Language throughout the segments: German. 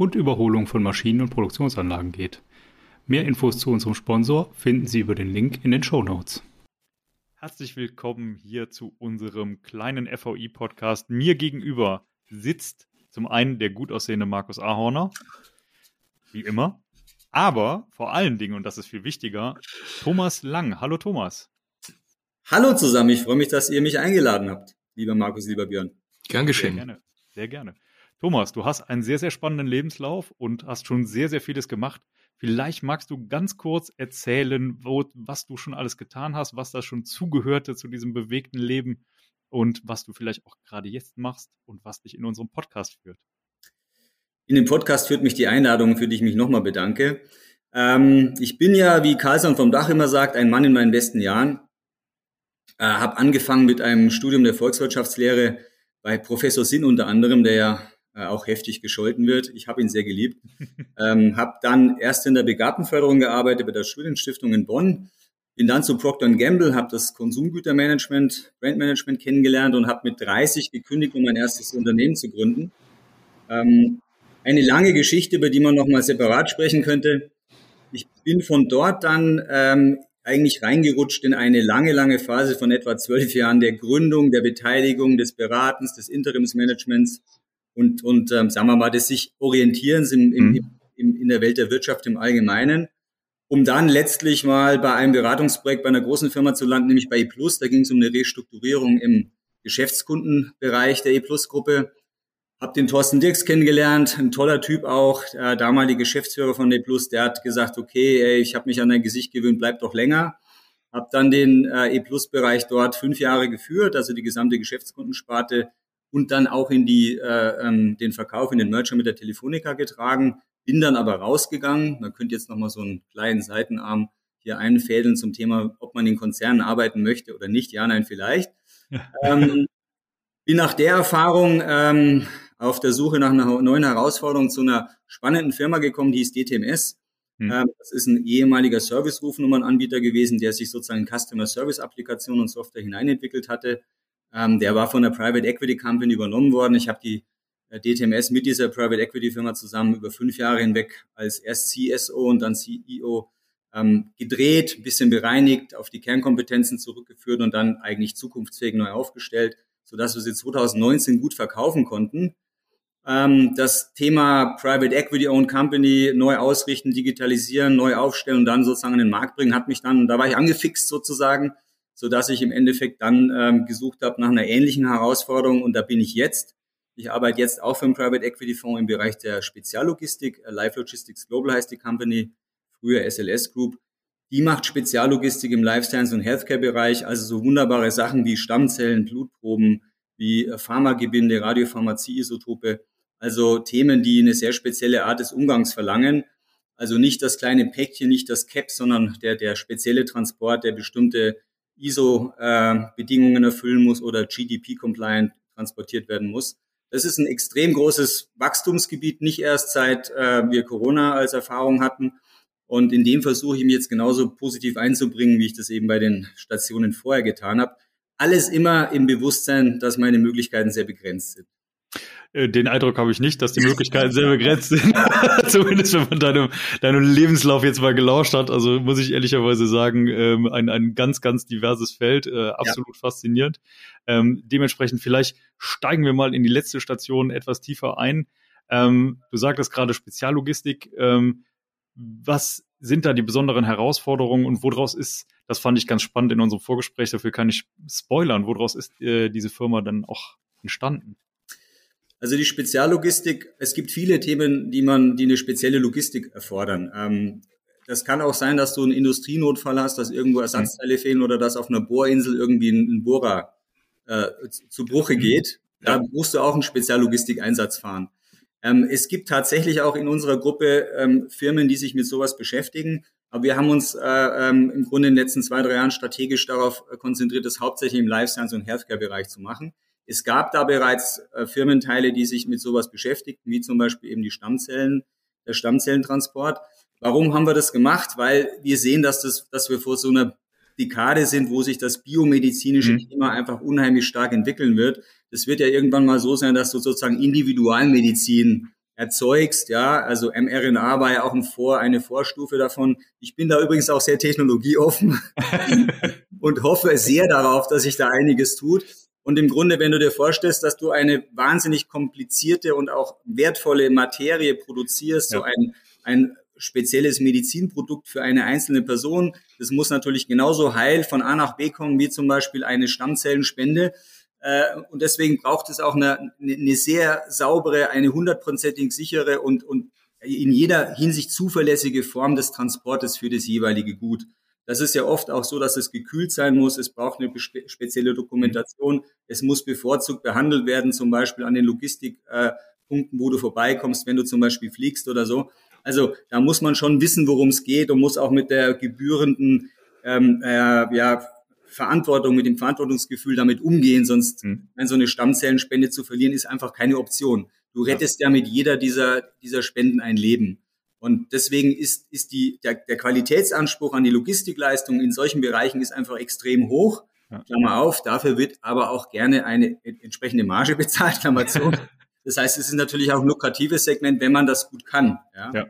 und Überholung von Maschinen und Produktionsanlagen geht. Mehr Infos zu unserem Sponsor finden Sie über den Link in den Show Notes. Herzlich willkommen hier zu unserem kleinen FVI-Podcast. Mir gegenüber sitzt zum einen der gut aussehende Markus Ahorner, wie immer, aber vor allen Dingen, und das ist viel wichtiger, Thomas Lang. Hallo Thomas. Hallo zusammen, ich freue mich, dass ihr mich eingeladen habt, lieber Markus, lieber Björn. Gern geschehen. Sehr gerne, sehr gerne. Thomas, du hast einen sehr, sehr spannenden Lebenslauf und hast schon sehr, sehr vieles gemacht. Vielleicht magst du ganz kurz erzählen, wo, was du schon alles getan hast, was da schon zugehörte zu diesem bewegten Leben und was du vielleicht auch gerade jetzt machst und was dich in unserem Podcast führt. In dem Podcast führt mich die Einladung, für die ich mich nochmal bedanke. Ähm, ich bin ja, wie Carlson vom Dach immer sagt, ein Mann in meinen besten Jahren. Äh, habe angefangen mit einem Studium der Volkswirtschaftslehre bei Professor Sinn unter anderem, der ja äh, auch heftig gescholten wird. Ich habe ihn sehr geliebt. ähm, habe dann erst in der Begabtenförderung gearbeitet bei der Studienstiftung in Bonn. Bin dann zu Procter Gamble, habe das Konsumgütermanagement, Brandmanagement kennengelernt und habe mit 30 gekündigt, um mein erstes Unternehmen zu gründen. Ähm, eine lange Geschichte, über die man nochmal separat sprechen könnte. Ich bin von dort dann ähm, eigentlich reingerutscht in eine lange, lange Phase von etwa zwölf Jahren der Gründung, der Beteiligung, des Beratens, des Interimsmanagements und, und ähm, sagen wir mal, des sich Orientierens im, im, mhm. im, in der Welt der Wirtschaft im Allgemeinen, um dann letztlich mal bei einem Beratungsprojekt bei einer großen Firma zu landen, nämlich bei E+. Da ging es um eine Restrukturierung im Geschäftskundenbereich der E-Plus-Gruppe hab den Thorsten Dirks kennengelernt, ein toller Typ auch, der damalige Geschäftsführer von D Plus, der hat gesagt, okay, ey, ich habe mich an dein Gesicht gewöhnt, bleib doch länger. Hab dann den äh, E-Plus-Bereich dort fünf Jahre geführt, also die gesamte Geschäftskundensparte und dann auch in die, äh, ähm, den Verkauf in den Merger mit der Telefonica getragen. Bin dann aber rausgegangen. Man könnte jetzt nochmal so einen kleinen Seitenarm hier einfädeln zum Thema, ob man in Konzernen arbeiten möchte oder nicht. Ja, nein, vielleicht. ähm, bin nach der Erfahrung ähm, auf der Suche nach einer neuen Herausforderung zu einer spannenden Firma gekommen, die hieß DTMS. Hm. Ähm, das ist ein ehemaliger Service-Rufnummernanbieter gewesen, der sich sozusagen in Customer Service Applikationen und Software hineinentwickelt hatte. Ähm, der war von der Private Equity Company übernommen worden. Ich habe die äh, DTMS mit dieser Private Equity Firma zusammen über fünf Jahre hinweg als erst CSO und dann CEO ähm, gedreht, ein bisschen bereinigt, auf die Kernkompetenzen zurückgeführt und dann eigentlich zukunftsfähig neu aufgestellt, sodass wir sie 2019 gut verkaufen konnten ähm, das Thema Private Equity Owned Company neu ausrichten, digitalisieren, neu aufstellen und dann sozusagen in den Markt bringen, hat mich dann, da war ich angefixt sozusagen, so dass ich im Endeffekt dann ähm, gesucht habe nach einer ähnlichen Herausforderung und da bin ich jetzt. Ich arbeite jetzt auch für einen Private Equity Fonds im Bereich der Speziallogistik. Äh, Life Logistics Global heißt die Company, früher SLS Group. Die macht Speziallogistik im Life Science und Healthcare Bereich, also so wunderbare Sachen wie Stammzellen, Blutproben, wie äh, Pharmagebinde, Radiopharmazie-Isotope. Also Themen, die eine sehr spezielle Art des Umgangs verlangen. Also nicht das kleine Päckchen, nicht das CAP, sondern der, der spezielle Transport, der bestimmte ISO-Bedingungen äh, erfüllen muss oder GDP-compliant transportiert werden muss. Das ist ein extrem großes Wachstumsgebiet, nicht erst seit äh, wir Corona als Erfahrung hatten. Und in dem versuche ich mich jetzt genauso positiv einzubringen, wie ich das eben bei den Stationen vorher getan habe. Alles immer im Bewusstsein, dass meine Möglichkeiten sehr begrenzt sind. Äh, den Eindruck habe ich nicht, dass die Möglichkeiten sehr begrenzt sind. Zumindest wenn man deinem, deinem Lebenslauf jetzt mal gelauscht hat. Also muss ich ehrlicherweise sagen, ähm, ein, ein ganz, ganz diverses Feld, äh, absolut ja. faszinierend. Ähm, dementsprechend vielleicht steigen wir mal in die letzte Station etwas tiefer ein. Ähm, du sagtest gerade Speziallogistik. Ähm, was sind da die besonderen Herausforderungen und woraus ist, das fand ich ganz spannend in unserem Vorgespräch, dafür kann ich spoilern, woraus ist äh, diese Firma dann auch entstanden? Also die Speziallogistik, es gibt viele Themen, die man, die eine spezielle Logistik erfordern. Ähm, das kann auch sein, dass du einen Industrienotfall hast, dass irgendwo Ersatzteile fehlen oder dass auf einer Bohrinsel irgendwie ein, ein Bohrer äh, zu Bruche geht. Da musst du auch einen Speziallogistikeinsatz fahren. Ähm, es gibt tatsächlich auch in unserer Gruppe ähm, Firmen, die sich mit sowas beschäftigen. Aber wir haben uns äh, ähm, im Grunde in den letzten zwei, drei Jahren strategisch darauf konzentriert, das hauptsächlich im Life Science und Healthcare-Bereich zu machen. Es gab da bereits äh, Firmenteile, die sich mit sowas beschäftigten, wie zum Beispiel eben die Stammzellen, der Stammzellentransport. Warum haben wir das gemacht? Weil wir sehen, dass, das, dass wir vor so einer Dekade sind, wo sich das biomedizinische mhm. Thema einfach unheimlich stark entwickeln wird. Das wird ja irgendwann mal so sein, dass du sozusagen Individualmedizin erzeugst, ja, also mRNA war ja auch ein Vor, eine Vorstufe davon. Ich bin da übrigens auch sehr technologieoffen und hoffe sehr darauf, dass sich da einiges tut. Und im Grunde, wenn du dir vorstellst, dass du eine wahnsinnig komplizierte und auch wertvolle Materie produzierst, ja. so ein, ein spezielles Medizinprodukt für eine einzelne Person, das muss natürlich genauso heil von A nach B kommen, wie zum Beispiel eine Stammzellenspende. Äh, und deswegen braucht es auch eine, eine sehr saubere, eine hundertprozentig sichere und, und in jeder Hinsicht zuverlässige Form des Transportes für das jeweilige Gut. Das ist ja oft auch so, dass es gekühlt sein muss. Es braucht eine spezielle Dokumentation. Es muss bevorzugt behandelt werden, zum Beispiel an den Logistikpunkten, wo du vorbeikommst, wenn du zum Beispiel fliegst oder so. Also da muss man schon wissen, worum es geht und muss auch mit der gebührenden ähm, äh, ja, Verantwortung, mit dem Verantwortungsgefühl damit umgehen, sonst mhm. so eine Stammzellenspende zu verlieren, ist einfach keine Option. Du rettest ja, ja mit jeder dieser, dieser Spenden ein Leben. Und deswegen ist, ist die, der, der Qualitätsanspruch an die Logistikleistung in solchen Bereichen ist einfach extrem hoch. Klammer auf, dafür wird aber auch gerne eine entsprechende Marge bezahlt, Klammer zu. Das heißt, es ist natürlich auch ein lukratives Segment, wenn man das gut kann. Ja? ja.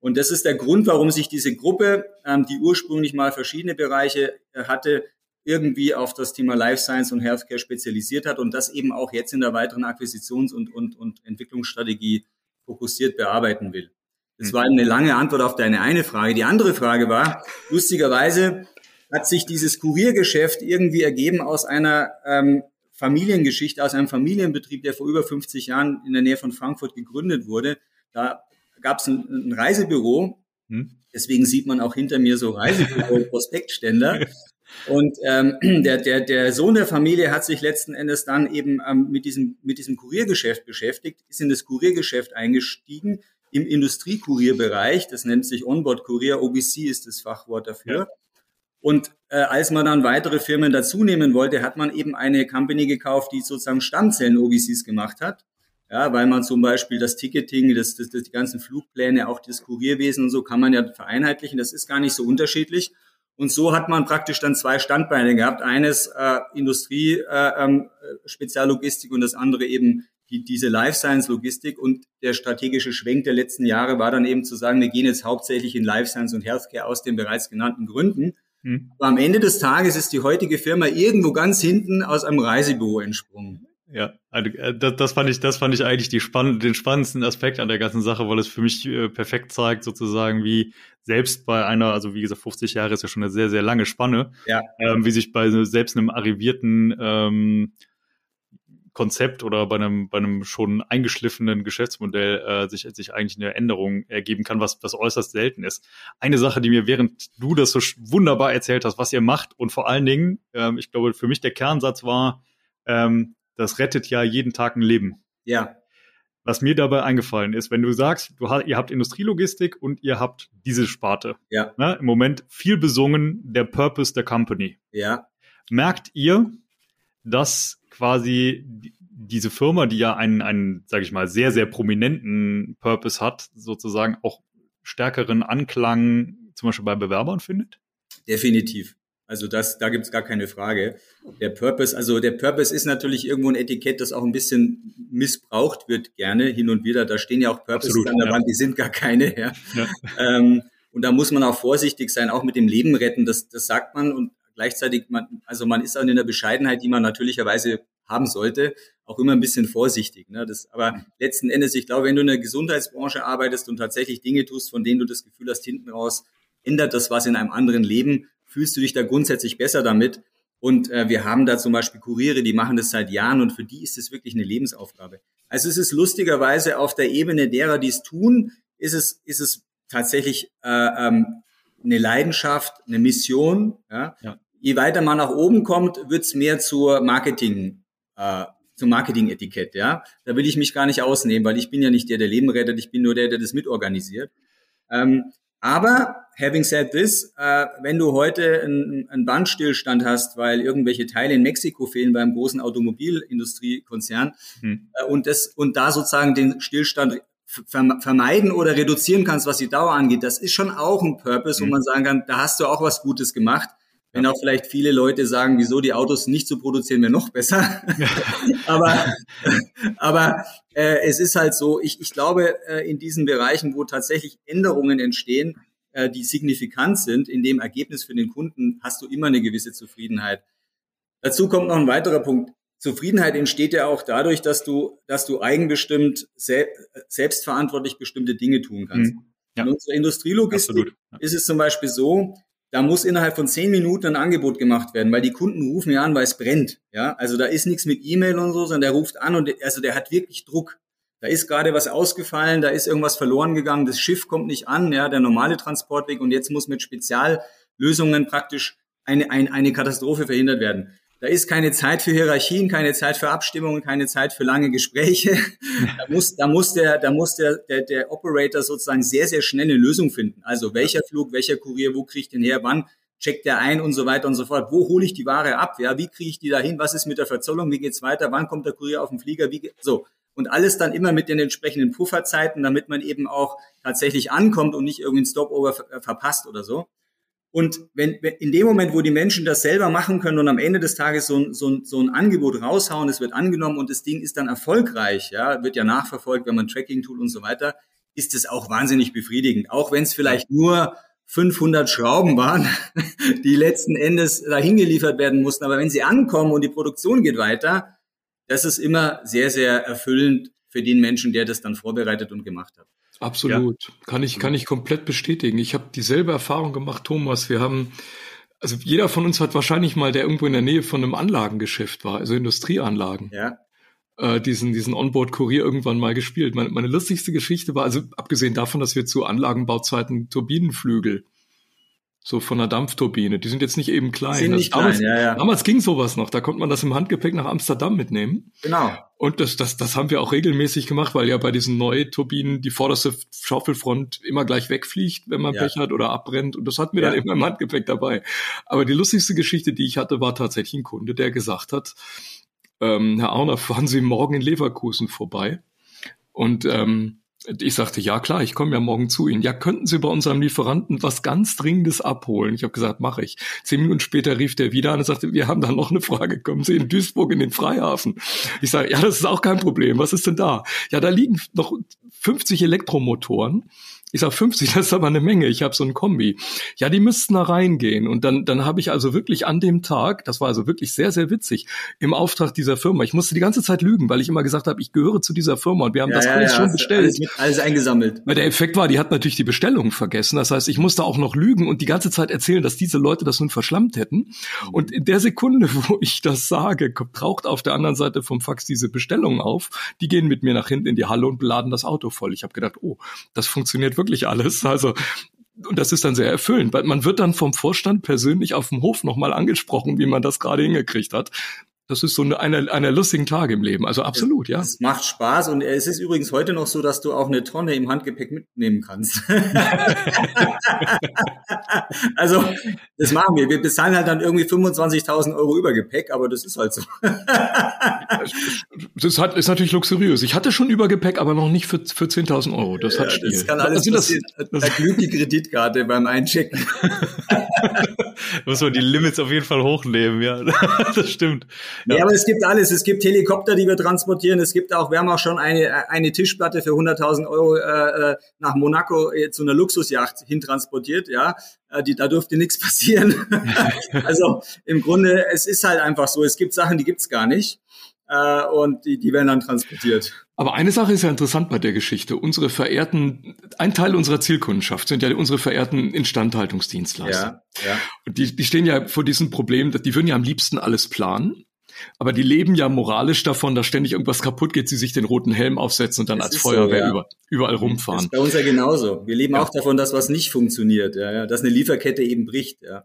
Und das ist der Grund, warum sich diese Gruppe, ähm, die ursprünglich mal verschiedene Bereiche äh, hatte, irgendwie auf das Thema Life Science und Healthcare spezialisiert hat und das eben auch jetzt in der weiteren Akquisitions- und, und, und Entwicklungsstrategie fokussiert bearbeiten will. Das war eine lange Antwort auf deine eine Frage. Die andere Frage war, lustigerweise hat sich dieses Kuriergeschäft irgendwie ergeben aus einer ähm, Familiengeschichte, aus einem Familienbetrieb, der vor über 50 Jahren in der Nähe von Frankfurt gegründet wurde. Da gab es ein, ein, Reisebüro, hm. deswegen sieht man auch hinter mir so Reisebüro-Prospektständer. Und ähm, der, der, der Sohn der Familie hat sich letzten Endes dann eben ähm, mit, diesem, mit diesem Kuriergeschäft beschäftigt, ist in das Kuriergeschäft eingestiegen im Industriekurierbereich. Das nennt sich Onboard-Kurier. OBC ist das Fachwort dafür. Und äh, als man dann weitere Firmen dazu nehmen wollte, hat man eben eine Company gekauft, die sozusagen Stammzellen-OBCs gemacht hat. Ja, weil man zum Beispiel das Ticketing, das, das, das, die ganzen Flugpläne, auch das Kurierwesen und so kann man ja vereinheitlichen. Das ist gar nicht so unterschiedlich. Und so hat man praktisch dann zwei Standbeine gehabt. Eines äh, Industrie, äh, ähm, Speziallogistik und das andere eben die, diese Life Science Logistik. Und der strategische Schwenk der letzten Jahre war dann eben zu sagen, wir gehen jetzt hauptsächlich in Life Science und Healthcare aus den bereits genannten Gründen. Hm. Aber am Ende des Tages ist die heutige Firma irgendwo ganz hinten aus einem Reisebüro entsprungen. Ja, also, äh, das, das fand ich, das fand ich eigentlich die spann den spannendsten Aspekt an der ganzen Sache, weil es für mich äh, perfekt zeigt, sozusagen, wie selbst bei einer, also wie gesagt, 50 Jahre ist ja schon eine sehr, sehr lange Spanne, ja. ähm, wie sich bei selbst einem arrivierten ähm, Konzept oder bei einem, bei einem schon eingeschliffenen Geschäftsmodell äh, sich, sich eigentlich eine Änderung ergeben kann, was, was äußerst selten ist. Eine Sache, die mir, während du das so wunderbar erzählt hast, was ihr macht und vor allen Dingen, ähm, ich glaube, für mich der Kernsatz war, ähm, das rettet ja jeden Tag ein Leben. Ja. Was mir dabei eingefallen ist, wenn du sagst, du ihr habt Industrielogistik und ihr habt diese Sparte. Ja. Ne, Im Moment viel besungen, der Purpose der Company. Ja. Merkt ihr, dass quasi diese Firma, die ja einen, einen, sage ich mal, sehr, sehr prominenten Purpose hat, sozusagen auch stärkeren Anklang zum Beispiel bei Bewerbern findet? Definitiv. Also das, da gibt's gar keine Frage. Der Purpose, also der Purpose ist natürlich irgendwo ein Etikett, das auch ein bisschen missbraucht wird gerne hin und wieder. Da stehen ja auch Purpose Absolut, an der ja. Wand, die sind gar keine. Ja. ja. Ähm, und da muss man auch vorsichtig sein, auch mit dem Leben retten. Das, das sagt man und gleichzeitig, man, also man ist auch in der Bescheidenheit, die man natürlicherweise haben sollte, auch immer ein bisschen vorsichtig. Ne? Das, aber letzten Endes, ich glaube, wenn du in der Gesundheitsbranche arbeitest und tatsächlich Dinge tust, von denen du das Gefühl hast, hinten raus ändert das was in einem anderen Leben, fühlst du dich da grundsätzlich besser damit. Und äh, wir haben da zum Beispiel Kuriere, die machen das seit Jahren und für die ist es wirklich eine Lebensaufgabe. Also es ist lustigerweise auf der Ebene derer, die es tun, ist es, ist es tatsächlich äh, ähm, eine Leidenschaft, eine Mission. Ja? ja. Je weiter man nach oben kommt, wird es mehr zur Marketing. Äh, zum Marketing-Etikett, ja. Da will ich mich gar nicht ausnehmen, weil ich bin ja nicht der, der Leben rettet, ich bin nur der, der das mitorganisiert. Ähm, aber having said this, äh, wenn du heute einen, einen Bandstillstand hast, weil irgendwelche Teile in Mexiko fehlen beim großen Automobilindustriekonzern hm. äh, und das und da sozusagen den Stillstand vermeiden oder reduzieren kannst, was die Dauer angeht, das ist schon auch ein Purpose, hm. wo man sagen kann, da hast du auch was Gutes gemacht. Wenn auch vielleicht viele Leute sagen, wieso die Autos nicht zu produzieren, wäre noch besser. aber aber äh, es ist halt so, ich, ich glaube, äh, in diesen Bereichen, wo tatsächlich Änderungen entstehen, äh, die signifikant sind, in dem Ergebnis für den Kunden, hast du immer eine gewisse Zufriedenheit. Dazu kommt noch ein weiterer Punkt. Zufriedenheit entsteht ja auch dadurch, dass du, dass du eigenbestimmt, sel selbstverantwortlich bestimmte Dinge tun kannst. Mhm. Ja. In unserer Industrielogistik ja. ist es zum Beispiel so, da muss innerhalb von zehn Minuten ein Angebot gemacht werden, weil die Kunden rufen ja an, weil es brennt. Ja, also da ist nichts mit E-Mail und so, sondern der ruft an und also der hat wirklich Druck. Da ist gerade was ausgefallen, da ist irgendwas verloren gegangen, das Schiff kommt nicht an, ja, der normale Transportweg und jetzt muss mit Speziallösungen praktisch eine, eine, eine Katastrophe verhindert werden. Da ist keine Zeit für Hierarchien, keine Zeit für Abstimmungen, keine Zeit für lange Gespräche. Da muss, da muss der, da muss der, der, der Operator sozusagen sehr, sehr schnell eine Lösung finden. Also welcher Flug, welcher Kurier, wo kriege ich den her, wann checkt der ein und so weiter und so fort. Wo hole ich die Ware ab? Ja, wie kriege ich die dahin? Was ist mit der Verzollung? Wie geht's weiter? Wann kommt der Kurier auf den Flieger? Wie so und alles dann immer mit den entsprechenden Pufferzeiten, damit man eben auch tatsächlich ankommt und nicht irgendwie ein Stopover verpasst oder so. Und wenn, in dem Moment, wo die Menschen das selber machen können und am Ende des Tages so ein, so so ein Angebot raushauen, es wird angenommen und das Ding ist dann erfolgreich, ja, wird ja nachverfolgt, wenn man Tracking tut und so weiter, ist es auch wahnsinnig befriedigend. Auch wenn es vielleicht nur 500 Schrauben waren, die letzten Endes dahin geliefert werden mussten. Aber wenn sie ankommen und die Produktion geht weiter, das ist immer sehr, sehr erfüllend für den Menschen, der das dann vorbereitet und gemacht hat. Absolut. Ja. Kann ich, kann ich komplett bestätigen. Ich habe dieselbe Erfahrung gemacht, Thomas. Wir haben, also jeder von uns hat wahrscheinlich mal, der irgendwo in der Nähe von einem Anlagengeschäft war, also Industrieanlagen. Ja. Äh, diesen, diesen Onboard-Kurier irgendwann mal gespielt. Meine, meine lustigste Geschichte war, also abgesehen davon, dass wir zu Anlagenbauzeiten Turbinenflügel so von einer Dampfturbine. Die sind jetzt nicht eben klein. Sind nicht damals, klein, ja, ja. damals ging sowas noch. Da konnte man das im Handgepäck nach Amsterdam mitnehmen. Genau. Und das, das, das haben wir auch regelmäßig gemacht, weil ja bei diesen Neuturbinen die vorderste Schaufelfront immer gleich wegfliegt, wenn man ja. Pech hat oder abbrennt. Und das hatten wir ja. dann immer im Handgepäck dabei. Aber die lustigste Geschichte, die ich hatte, war tatsächlich ein Kunde, der gesagt hat, ähm, Herr Auner, fahren Sie morgen in Leverkusen vorbei. Und ähm, ich sagte, ja klar, ich komme ja morgen zu Ihnen. Ja, könnten Sie bei unserem Lieferanten was ganz Dringendes abholen? Ich habe gesagt, mache ich. Zehn Minuten später rief der wieder an und sagte, wir haben da noch eine Frage. Kommen Sie in Duisburg in den Freihafen? Ich sage, ja, das ist auch kein Problem. Was ist denn da? Ja, da liegen noch 50 Elektromotoren ich sag 50, das ist aber eine Menge. Ich habe so ein Kombi. Ja, die müssten da reingehen. Und dann, dann habe ich also wirklich an dem Tag, das war also wirklich sehr, sehr witzig, im Auftrag dieser Firma. Ich musste die ganze Zeit lügen, weil ich immer gesagt habe, ich gehöre zu dieser Firma und wir haben ja, das ja, alles ja, schon bestellt. Alles, alles eingesammelt. Weil der Effekt war, die hat natürlich die Bestellung vergessen. Das heißt, ich musste auch noch lügen und die ganze Zeit erzählen, dass diese Leute das nun verschlammt hätten. Und in der Sekunde, wo ich das sage, taucht auf der anderen Seite vom Fax diese Bestellung auf. Die gehen mit mir nach hinten in die Halle und beladen das Auto voll. Ich habe gedacht, oh, das funktioniert wirklich wirklich alles. Also und das ist dann sehr erfüllend, weil man wird dann vom Vorstand persönlich auf dem Hof nochmal angesprochen, wie man das gerade hingekriegt hat. Das ist so eine, eine, eine lustigen Tage im Leben. Also absolut, ja. Es macht Spaß und es ist übrigens heute noch so, dass du auch eine Tonne im Handgepäck mitnehmen kannst. also, das machen wir. Wir bezahlen halt dann irgendwie 25.000 Euro Übergepäck, aber das ist halt so. das hat, ist natürlich luxuriös. Ich hatte schon Übergepäck, aber noch nicht für, für 10.000 Euro. Das hat Stil. Das kann alles also passieren. Das, das, da glüht die Kreditkarte beim Einchecken. Muss man die Limits auf jeden Fall hochnehmen, ja. das stimmt. Ja. ja, aber es gibt alles. Es gibt Helikopter, die wir transportieren. Es gibt auch, wir haben auch schon eine, eine Tischplatte für 100.000 Euro äh, äh, nach Monaco äh, zu einer Luxusjacht hintransportiert. Ja, äh, die, da dürfte nichts passieren. also im Grunde, es ist halt einfach so. Es gibt Sachen, die gibt's gar nicht. Äh, und die, die werden dann transportiert. Aber eine Sache ist ja interessant bei der Geschichte. Unsere verehrten, ein Teil unserer Zielkundenschaft sind ja unsere verehrten Instandhaltungsdienstleister. Ja, ja. Und die, die stehen ja vor diesem Problem, die würden ja am liebsten alles planen. Aber die leben ja moralisch davon, dass ständig irgendwas kaputt geht, sie sich den roten Helm aufsetzen und dann das als Feuerwehr so, ja. über, überall rumfahren. Das ist bei uns ja genauso. Wir leben ja. auch davon, dass was nicht funktioniert, ja, ja, dass eine Lieferkette eben bricht, ja.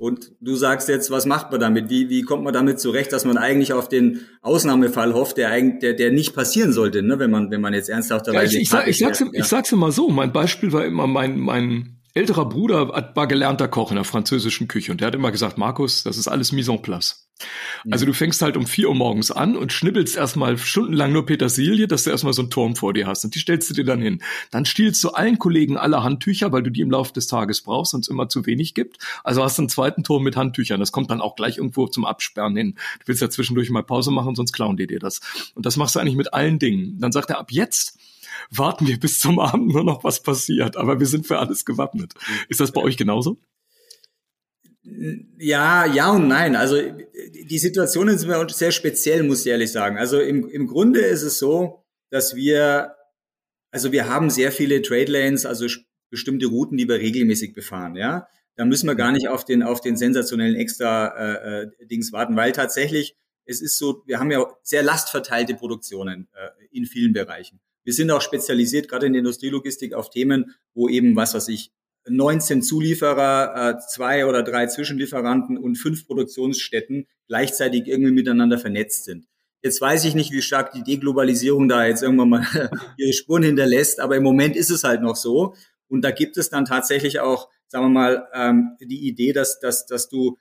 Und du sagst jetzt, was macht man damit? Wie, wie kommt man damit zurecht, dass man eigentlich auf den Ausnahmefall hofft, der eigentlich, der, der nicht passieren sollte, ne? wenn man, wenn man jetzt ernsthaft dabei ja, ich, ich, ich, sag's, ja. ich sag's immer so. Mein Beispiel war immer mein, mein älterer Bruder war gelernter Koch in der französischen Küche und der hat immer gesagt, Markus, das ist alles mise en place. Also du fängst halt um vier Uhr morgens an und schnibbelst erstmal stundenlang nur Petersilie, dass du erstmal so einen Turm vor dir hast und die stellst du dir dann hin. Dann stiehlst du allen Kollegen alle Handtücher, weil du die im Laufe des Tages brauchst und es immer zu wenig gibt. Also hast du einen zweiten Turm mit Handtüchern. Das kommt dann auch gleich irgendwo zum Absperren hin. Du willst ja zwischendurch mal Pause machen, sonst klauen die dir das. Und das machst du eigentlich mit allen Dingen. Dann sagt er, ab jetzt warten wir bis zum Abend nur noch, was passiert. Aber wir sind für alles gewappnet. Ist das bei euch genauso? Ja, ja und nein. Also die Situationen sind uns sehr speziell, muss ich ehrlich sagen. Also im, im Grunde ist es so, dass wir, also wir haben sehr viele Trade Lanes, also bestimmte Routen, die wir regelmäßig befahren, ja. Da müssen wir gar nicht auf den, auf den sensationellen extra äh, äh, Dings warten, weil tatsächlich, es ist so, wir haben ja sehr lastverteilte Produktionen äh, in vielen Bereichen. Wir sind auch spezialisiert, gerade in der Industrielogistik, auf Themen, wo eben, was weiß ich, 19 Zulieferer, äh, zwei oder drei Zwischenlieferanten und fünf Produktionsstätten gleichzeitig irgendwie miteinander vernetzt sind. Jetzt weiß ich nicht, wie stark die Deglobalisierung da jetzt irgendwann mal ihre Spuren hinterlässt, aber im Moment ist es halt noch so. Und da gibt es dann tatsächlich auch, sagen wir mal, ähm, die Idee, dass, dass, dass du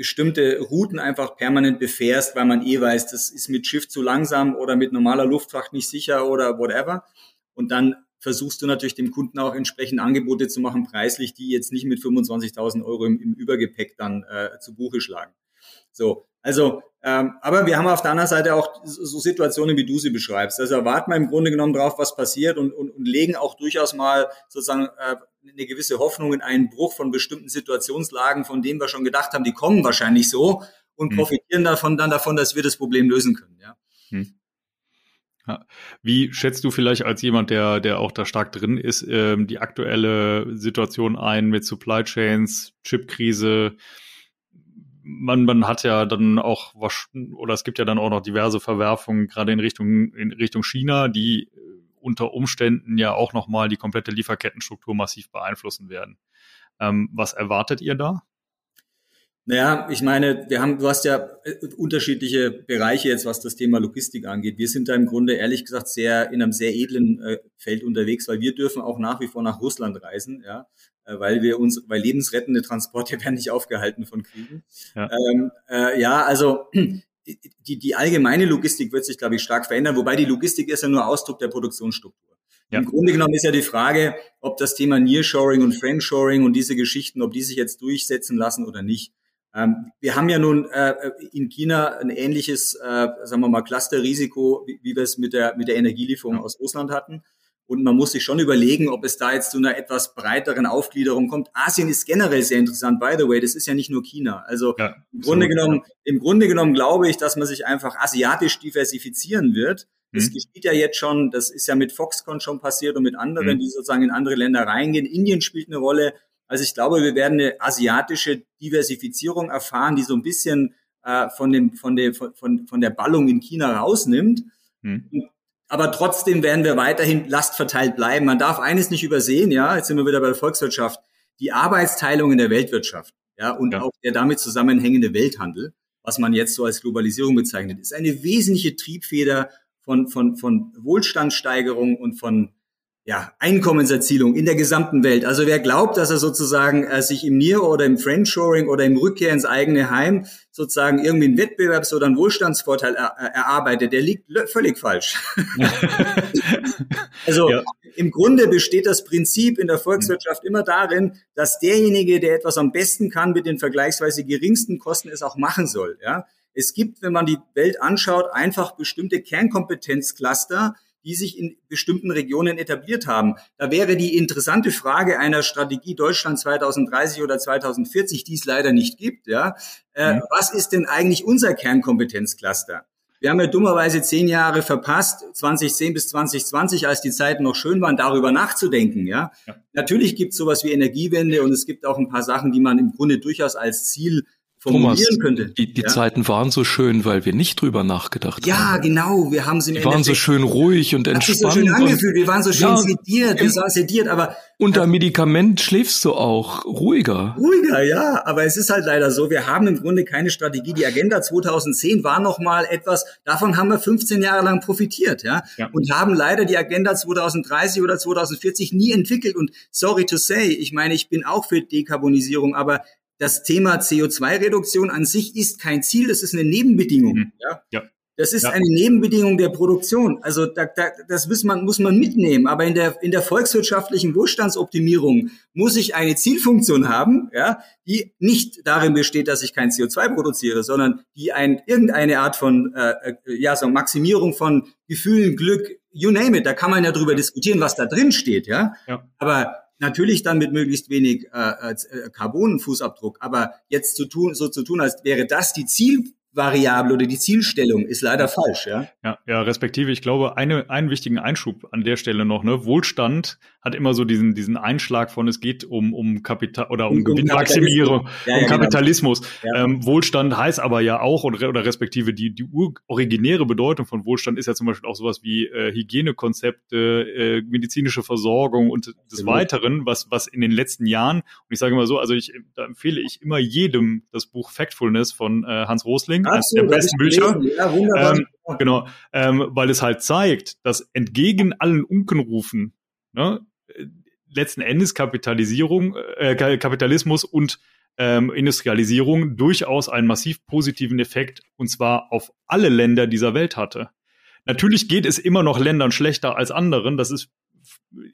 bestimmte Routen einfach permanent befährst, weil man eh weiß, das ist mit Schiff zu langsam oder mit normaler Luftfracht nicht sicher oder whatever. Und dann versuchst du natürlich dem Kunden auch entsprechend Angebote zu machen, preislich, die jetzt nicht mit 25.000 Euro im, im, Übergepäck dann äh, zu Buche schlagen. So, also, ähm, aber wir haben auf der anderen Seite auch so Situationen, wie du sie beschreibst. Also erwarten wir im Grunde genommen drauf, was passiert und, und, und legen auch durchaus mal sozusagen äh, eine gewisse Hoffnung in einen Bruch von bestimmten Situationslagen, von denen wir schon gedacht haben, die kommen wahrscheinlich so und hm. profitieren davon dann davon, dass wir das Problem lösen können. Ja. Hm. Ja. Wie schätzt du vielleicht als jemand, der, der auch da stark drin ist, ähm, die aktuelle Situation ein mit Supply Chains, Chipkrise? Man, man hat ja dann auch was, oder es gibt ja dann auch noch diverse Verwerfungen, gerade in Richtung, in Richtung China, die unter Umständen ja auch nochmal die komplette Lieferkettenstruktur massiv beeinflussen werden. Ähm, was erwartet ihr da? Naja, ich meine, wir haben, du hast ja äh, unterschiedliche Bereiche jetzt, was das Thema Logistik angeht. Wir sind da im Grunde ehrlich gesagt sehr in einem sehr edlen äh, Feld unterwegs, weil wir dürfen auch nach wie vor nach Russland reisen, ja, äh, weil wir uns, weil lebensrettende Transporte werden nicht aufgehalten von Kriegen. Ja, ähm, äh, ja also die, die allgemeine Logistik wird sich, glaube ich, stark verändern, wobei die Logistik ist ja nur Ausdruck der Produktionsstruktur. Ja. Im Grunde genommen ist ja die Frage, ob das Thema Nearshoring und Friendshoring und diese Geschichten, ob die sich jetzt durchsetzen lassen oder nicht. Ähm, wir haben ja nun äh, in China ein ähnliches, äh, sagen wir mal, Clusterrisiko, wie, wie wir es mit der, mit der Energielieferung ja. aus Russland hatten. Und man muss sich schon überlegen, ob es da jetzt zu einer etwas breiteren Aufgliederung kommt. Asien ist generell sehr interessant, by the way. Das ist ja nicht nur China. Also ja, im Grunde so, genommen, ja. im Grunde genommen glaube ich, dass man sich einfach asiatisch diversifizieren wird. Das mhm. geschieht ja jetzt schon. Das ist ja mit Foxconn schon passiert und mit anderen, mhm. die sozusagen in andere Länder reingehen. Indien spielt eine Rolle. Also ich glaube, wir werden eine asiatische Diversifizierung erfahren, die so ein bisschen äh, von, dem, von, der, von, von der Ballung in China rausnimmt. Hm. Aber trotzdem werden wir weiterhin lastverteilt bleiben. Man darf eines nicht übersehen, ja, jetzt sind wir wieder bei der Volkswirtschaft, die Arbeitsteilung in der Weltwirtschaft, ja, und ja. auch der damit zusammenhängende Welthandel, was man jetzt so als Globalisierung bezeichnet, ist eine wesentliche Triebfeder von, von, von Wohlstandssteigerung und von ja, Einkommenserzielung in der gesamten Welt. Also wer glaubt, dass er sozusagen äh, sich im Near- oder im Friendshoring oder im Rückkehr ins eigene Heim sozusagen irgendwie einen Wettbewerbs- oder einen Wohlstandsvorteil er erarbeitet, der liegt völlig falsch. also ja. im Grunde besteht das Prinzip in der Volkswirtschaft immer darin, dass derjenige, der etwas am besten kann, mit den vergleichsweise geringsten Kosten es auch machen soll. Ja? Es gibt, wenn man die Welt anschaut, einfach bestimmte Kernkompetenzcluster, die sich in bestimmten Regionen etabliert haben. Da wäre die interessante Frage einer Strategie Deutschland 2030 oder 2040, die es leider nicht gibt. Ja, äh, mhm. was ist denn eigentlich unser Kernkompetenzcluster? Wir haben ja dummerweise zehn Jahre verpasst, 2010 bis 2020, als die Zeiten noch schön waren, darüber nachzudenken. Ja, ja. natürlich gibt es sowas wie Energiewende und es gibt auch ein paar Sachen, die man im Grunde durchaus als Ziel formulieren Thomas, könnte. Die, die ja? Zeiten waren so schön, weil wir nicht drüber nachgedacht ja, haben. Ja, genau. Wir haben sie Die waren so schön ruhig und entspannt. Hat sich so schön angefühlt. Wir waren so schön ja, sediert. Wir waren sediert, aber unter Medikament schläfst du auch ruhiger. Ruhiger, ja. Aber es ist halt leider so. Wir haben im Grunde keine Strategie. Die Agenda 2010 war noch mal etwas. Davon haben wir 15 Jahre lang profitiert, ja. ja. Und haben leider die Agenda 2030 oder 2040 nie entwickelt. Und sorry to say, ich meine, ich bin auch für Dekarbonisierung, aber das Thema CO2-Reduktion an sich ist kein Ziel, das ist eine Nebenbedingung. Mhm. Ja? ja. Das ist ja. eine Nebenbedingung der Produktion. Also da, da, das muss man, muss man mitnehmen. Aber in der, in der volkswirtschaftlichen Wohlstandsoptimierung muss ich eine Zielfunktion haben, ja, die nicht darin besteht, dass ich kein CO2 produziere, sondern die ein, irgendeine Art von äh, äh, ja, so Maximierung von Gefühlen, Glück, you name it. Da kann man ja drüber diskutieren, was da drin steht. Ja? ja. Aber Natürlich dann mit möglichst wenig äh, äh, Carbonfußabdruck, aber jetzt zu tun, so zu tun, als wäre das die Ziel, Variable oder die Zielstellung ist leider falsch, ja. Ja, ja, respektive, ich glaube, eine, einen wichtigen Einschub an der Stelle noch, ne? Wohlstand hat immer so diesen, diesen Einschlag von, es geht um, um Kapital oder um, um Gewinnmaximierung, ja, um ja, genau. Kapitalismus. Genau. Ähm, Wohlstand heißt aber ja auch, oder, oder respektive die, die originäre Bedeutung von Wohlstand ist ja zum Beispiel auch sowas wie äh, Hygienekonzepte, äh, medizinische Versorgung und des. Weiteren, was, was in den letzten Jahren, und ich sage mal so, also ich, da empfehle ich immer jedem das Buch Factfulness von äh, Hans Rosling Marketing, eines der besten Bücher. Ja, wunderbar. Ähm, genau, ähm, weil es halt zeigt, dass entgegen allen Unkenrufen ne, letzten Endes Kapitalisierung, äh, Kapitalismus und ähm, Industrialisierung durchaus einen massiv positiven Effekt und zwar auf alle Länder dieser Welt hatte. Natürlich geht es immer noch Ländern schlechter als anderen, das ist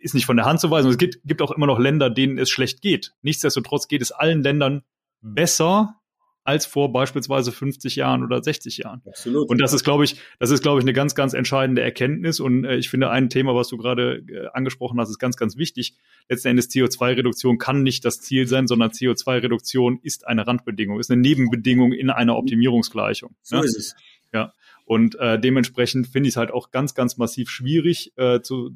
ist nicht von der Hand zu weisen. Es gibt, gibt auch immer noch Länder, denen es schlecht geht. Nichtsdestotrotz geht es allen Ländern besser als vor beispielsweise 50 Jahren oder 60 Jahren. Absolut. Und das ist, glaube ich, das ist, glaube ich, eine ganz, ganz entscheidende Erkenntnis. Und äh, ich finde, ein Thema, was du gerade äh, angesprochen hast, ist ganz, ganz wichtig. Letzten Endes CO2-Reduktion kann nicht das Ziel sein, sondern CO2-Reduktion ist eine Randbedingung, ist eine Nebenbedingung in einer Optimierungsgleichung. So ne? ist es. Ja. Und äh, dementsprechend finde ich es halt auch ganz, ganz massiv schwierig, äh, zu,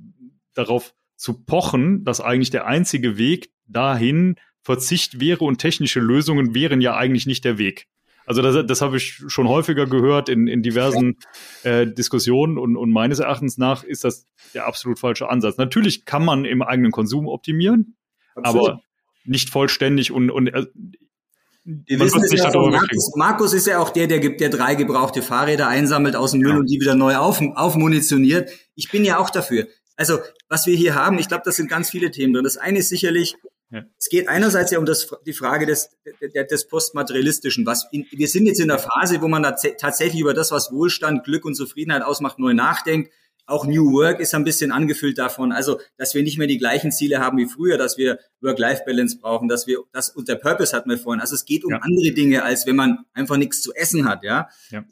darauf zu pochen, dass eigentlich der einzige Weg dahin Verzicht wäre und technische Lösungen wären ja eigentlich nicht der Weg. Also das, das habe ich schon häufiger gehört in, in diversen äh, Diskussionen und, und meines Erachtens nach ist das der absolut falsche Ansatz. Natürlich kann man im eigenen Konsum optimieren, Absolut. aber nicht vollständig und, und äh, wir wissen es ja auch, Markus, Markus, ist ja auch der, der gibt, der drei gebrauchte Fahrräder einsammelt aus dem Müll ja. und die wieder neu auf, aufmunitioniert. Ich bin ja auch dafür. Also, was wir hier haben, ich glaube, das sind ganz viele Themen drin. Das eine ist sicherlich, ja. Es geht einerseits ja um das, die Frage des, des Postmaterialistischen. Was in, wir sind jetzt in der Phase, wo man tatsächlich über das, was Wohlstand, Glück und Zufriedenheit ausmacht, neu nachdenkt. Auch New Work ist ein bisschen angefüllt davon. Also, dass wir nicht mehr die gleichen Ziele haben wie früher, dass wir Work-Life-Balance brauchen, dass wir das und der Purpose hatten wir vorhin. Also es geht um ja. andere Dinge, als wenn man einfach nichts zu essen hat. Ja? ja,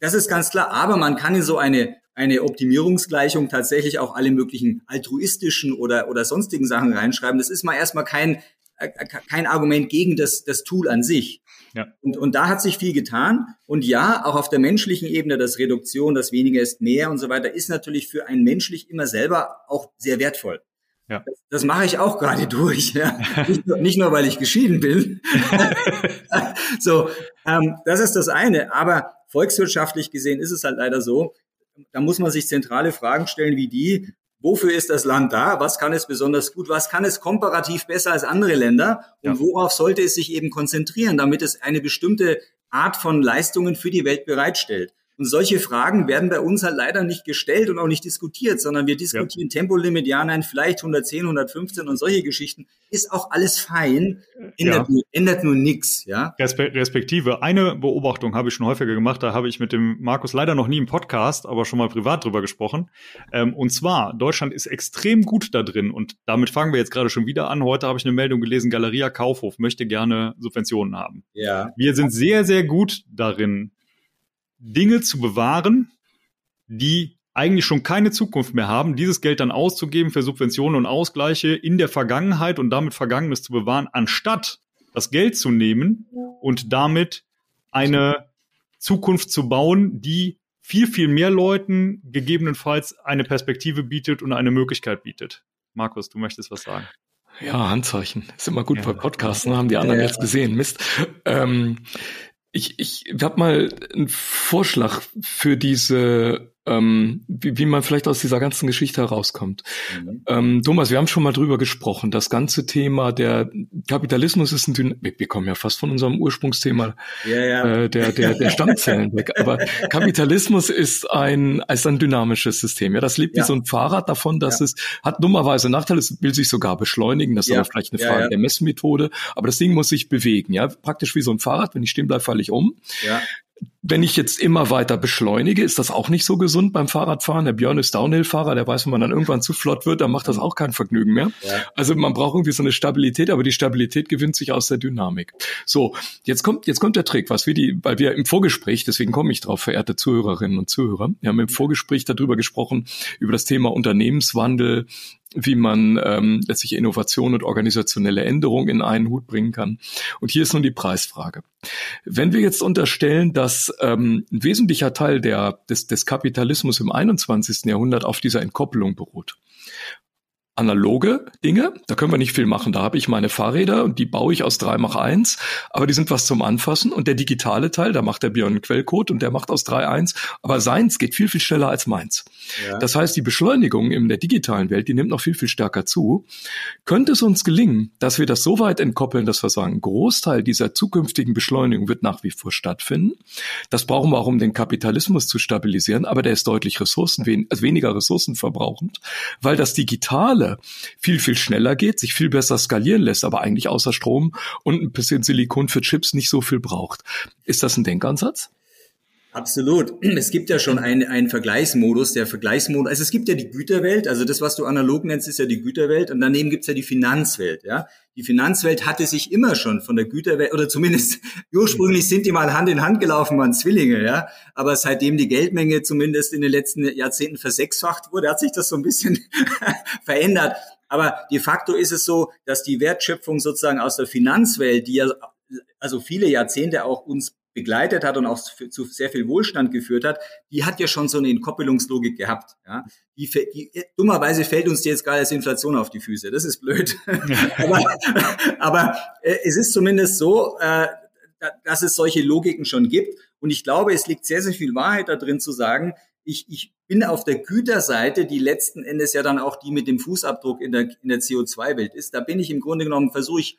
das ist ganz klar. Aber man kann in so eine eine Optimierungsgleichung tatsächlich auch alle möglichen altruistischen oder, oder sonstigen Sachen reinschreiben. Das ist mal erstmal kein, äh, kein Argument gegen das, das Tool an sich. Ja. Und, und da hat sich viel getan. Und ja, auch auf der menschlichen Ebene, das Reduktion, das weniger ist mehr und so weiter, ist natürlich für einen menschlich immer selber auch sehr wertvoll. Ja. Das, das mache ich auch gerade durch. Ja. Nicht, nur, nicht nur, weil ich geschieden bin. so, ähm, das ist das eine. Aber volkswirtschaftlich gesehen ist es halt leider so, da muss man sich zentrale Fragen stellen wie die, wofür ist das Land da? Was kann es besonders gut? Was kann es komparativ besser als andere Länder? Und ja. worauf sollte es sich eben konzentrieren, damit es eine bestimmte Art von Leistungen für die Welt bereitstellt? Und solche Fragen werden bei uns halt leider nicht gestellt und auch nicht diskutiert, sondern wir diskutieren ja. Tempolimit, ja, nein, vielleicht 110, 115 und solche Geschichten. Ist auch alles fein, ändert, ja. nur, ändert nur nichts, ja. Respektive, eine Beobachtung habe ich schon häufiger gemacht, da habe ich mit dem Markus leider noch nie im Podcast, aber schon mal privat drüber gesprochen. Ähm, und zwar, Deutschland ist extrem gut da drin und damit fangen wir jetzt gerade schon wieder an. Heute habe ich eine Meldung gelesen, Galeria Kaufhof möchte gerne Subventionen haben. Ja. Wir sind sehr, sehr gut darin, Dinge zu bewahren, die eigentlich schon keine Zukunft mehr haben, dieses Geld dann auszugeben für Subventionen und Ausgleiche in der Vergangenheit und damit Vergangenes zu bewahren, anstatt das Geld zu nehmen und damit eine Zukunft zu bauen, die viel, viel mehr Leuten gegebenenfalls eine Perspektive bietet und eine Möglichkeit bietet. Markus, du möchtest was sagen. Ja, Handzeichen. Ist immer gut ja. bei Podcasts, ne? haben die anderen ja, jetzt gesehen. Mist. Ähm, ich ich habe mal einen Vorschlag für diese ähm, wie, wie man vielleicht aus dieser ganzen Geschichte herauskommt. Mhm. Ähm, Thomas, wir haben schon mal drüber gesprochen. Das ganze Thema der Kapitalismus ist ein Dyn wir, wir kommen ja fast von unserem Ursprungsthema ja, ja. Äh, der, der, der Stammzellen weg. Aber Kapitalismus ist ein, ist ein dynamisches System. Ja, das lebt ja. wie so ein Fahrrad davon, dass es hat dummerweise Nachteile, es will sich sogar beschleunigen. Das ist aber vielleicht eine Frage der Messmethode. Aber das Ding muss sich bewegen. Ja, praktisch wie so ein Fahrrad. Wenn ich stehen bleibe, falle ich um. Ja wenn ich jetzt immer weiter beschleunige, ist das auch nicht so gesund beim Fahrradfahren. Der Björn ist Downhill-Fahrer, der weiß, wenn man dann irgendwann zu flott wird, dann macht das auch kein Vergnügen mehr. Ja. Also man braucht irgendwie so eine Stabilität, aber die Stabilität gewinnt sich aus der Dynamik. So, jetzt kommt, jetzt kommt der Trick, was wir die, weil wir im Vorgespräch, deswegen komme ich drauf, verehrte Zuhörerinnen und Zuhörer, wir haben im Vorgespräch darüber gesprochen, über das Thema Unternehmenswandel, wie man ähm, letztlich Innovation und organisationelle Änderung in einen Hut bringen kann. Und hier ist nun die Preisfrage. Wenn wir jetzt unterstellen, dass ähm, ein wesentlicher Teil der, des, des Kapitalismus im 21. Jahrhundert auf dieser Entkoppelung beruht, analoge Dinge. Da können wir nicht viel machen. Da habe ich meine Fahrräder und die baue ich aus 3 mach 1, aber die sind was zum Anfassen. Und der digitale Teil, da macht der Björn einen Quellcode und der macht aus 3 1, aber seins geht viel, viel schneller als meins. Ja. Das heißt, die Beschleunigung in der digitalen Welt, die nimmt noch viel, viel stärker zu. Könnte es uns gelingen, dass wir das so weit entkoppeln, dass wir sagen, ein Großteil dieser zukünftigen Beschleunigung wird nach wie vor stattfinden. Das brauchen wir auch, um den Kapitalismus zu stabilisieren, aber der ist deutlich ressourcen, also weniger ressourcenverbrauchend, weil das Digitale Digitale viel, viel schneller geht, sich viel besser skalieren lässt, aber eigentlich außer Strom und ein bisschen Silikon für Chips nicht so viel braucht. Ist das ein Denkansatz? Absolut. Es gibt ja schon einen, einen Vergleichsmodus, der Vergleichsmodus, also es gibt ja die Güterwelt, also das, was du analog nennst, ist ja die Güterwelt und daneben gibt's ja die Finanzwelt, ja. Die Finanzwelt hatte sich immer schon von der Güterwelt, oder zumindest ursprünglich sind die mal Hand in Hand gelaufen, waren Zwillinge, ja. Aber seitdem die Geldmenge zumindest in den letzten Jahrzehnten versechsfacht wurde, hat sich das so ein bisschen verändert. Aber de facto ist es so, dass die Wertschöpfung sozusagen aus der Finanzwelt, die ja also viele Jahrzehnte auch uns begleitet hat und auch zu sehr viel Wohlstand geführt hat, die hat ja schon so eine Entkoppelungslogik gehabt. Ja? Die, die, dummerweise fällt uns die jetzt gerade als Inflation auf die Füße. Das ist blöd. aber, aber äh, es ist zumindest so, äh, dass es solche Logiken schon gibt. Und ich glaube, es liegt sehr, sehr viel Wahrheit da drin zu sagen, ich, ich bin auf der Güterseite, die letzten Endes ja dann auch die mit dem Fußabdruck in der, in der CO2-Welt ist. Da bin ich im Grunde genommen, versuche ich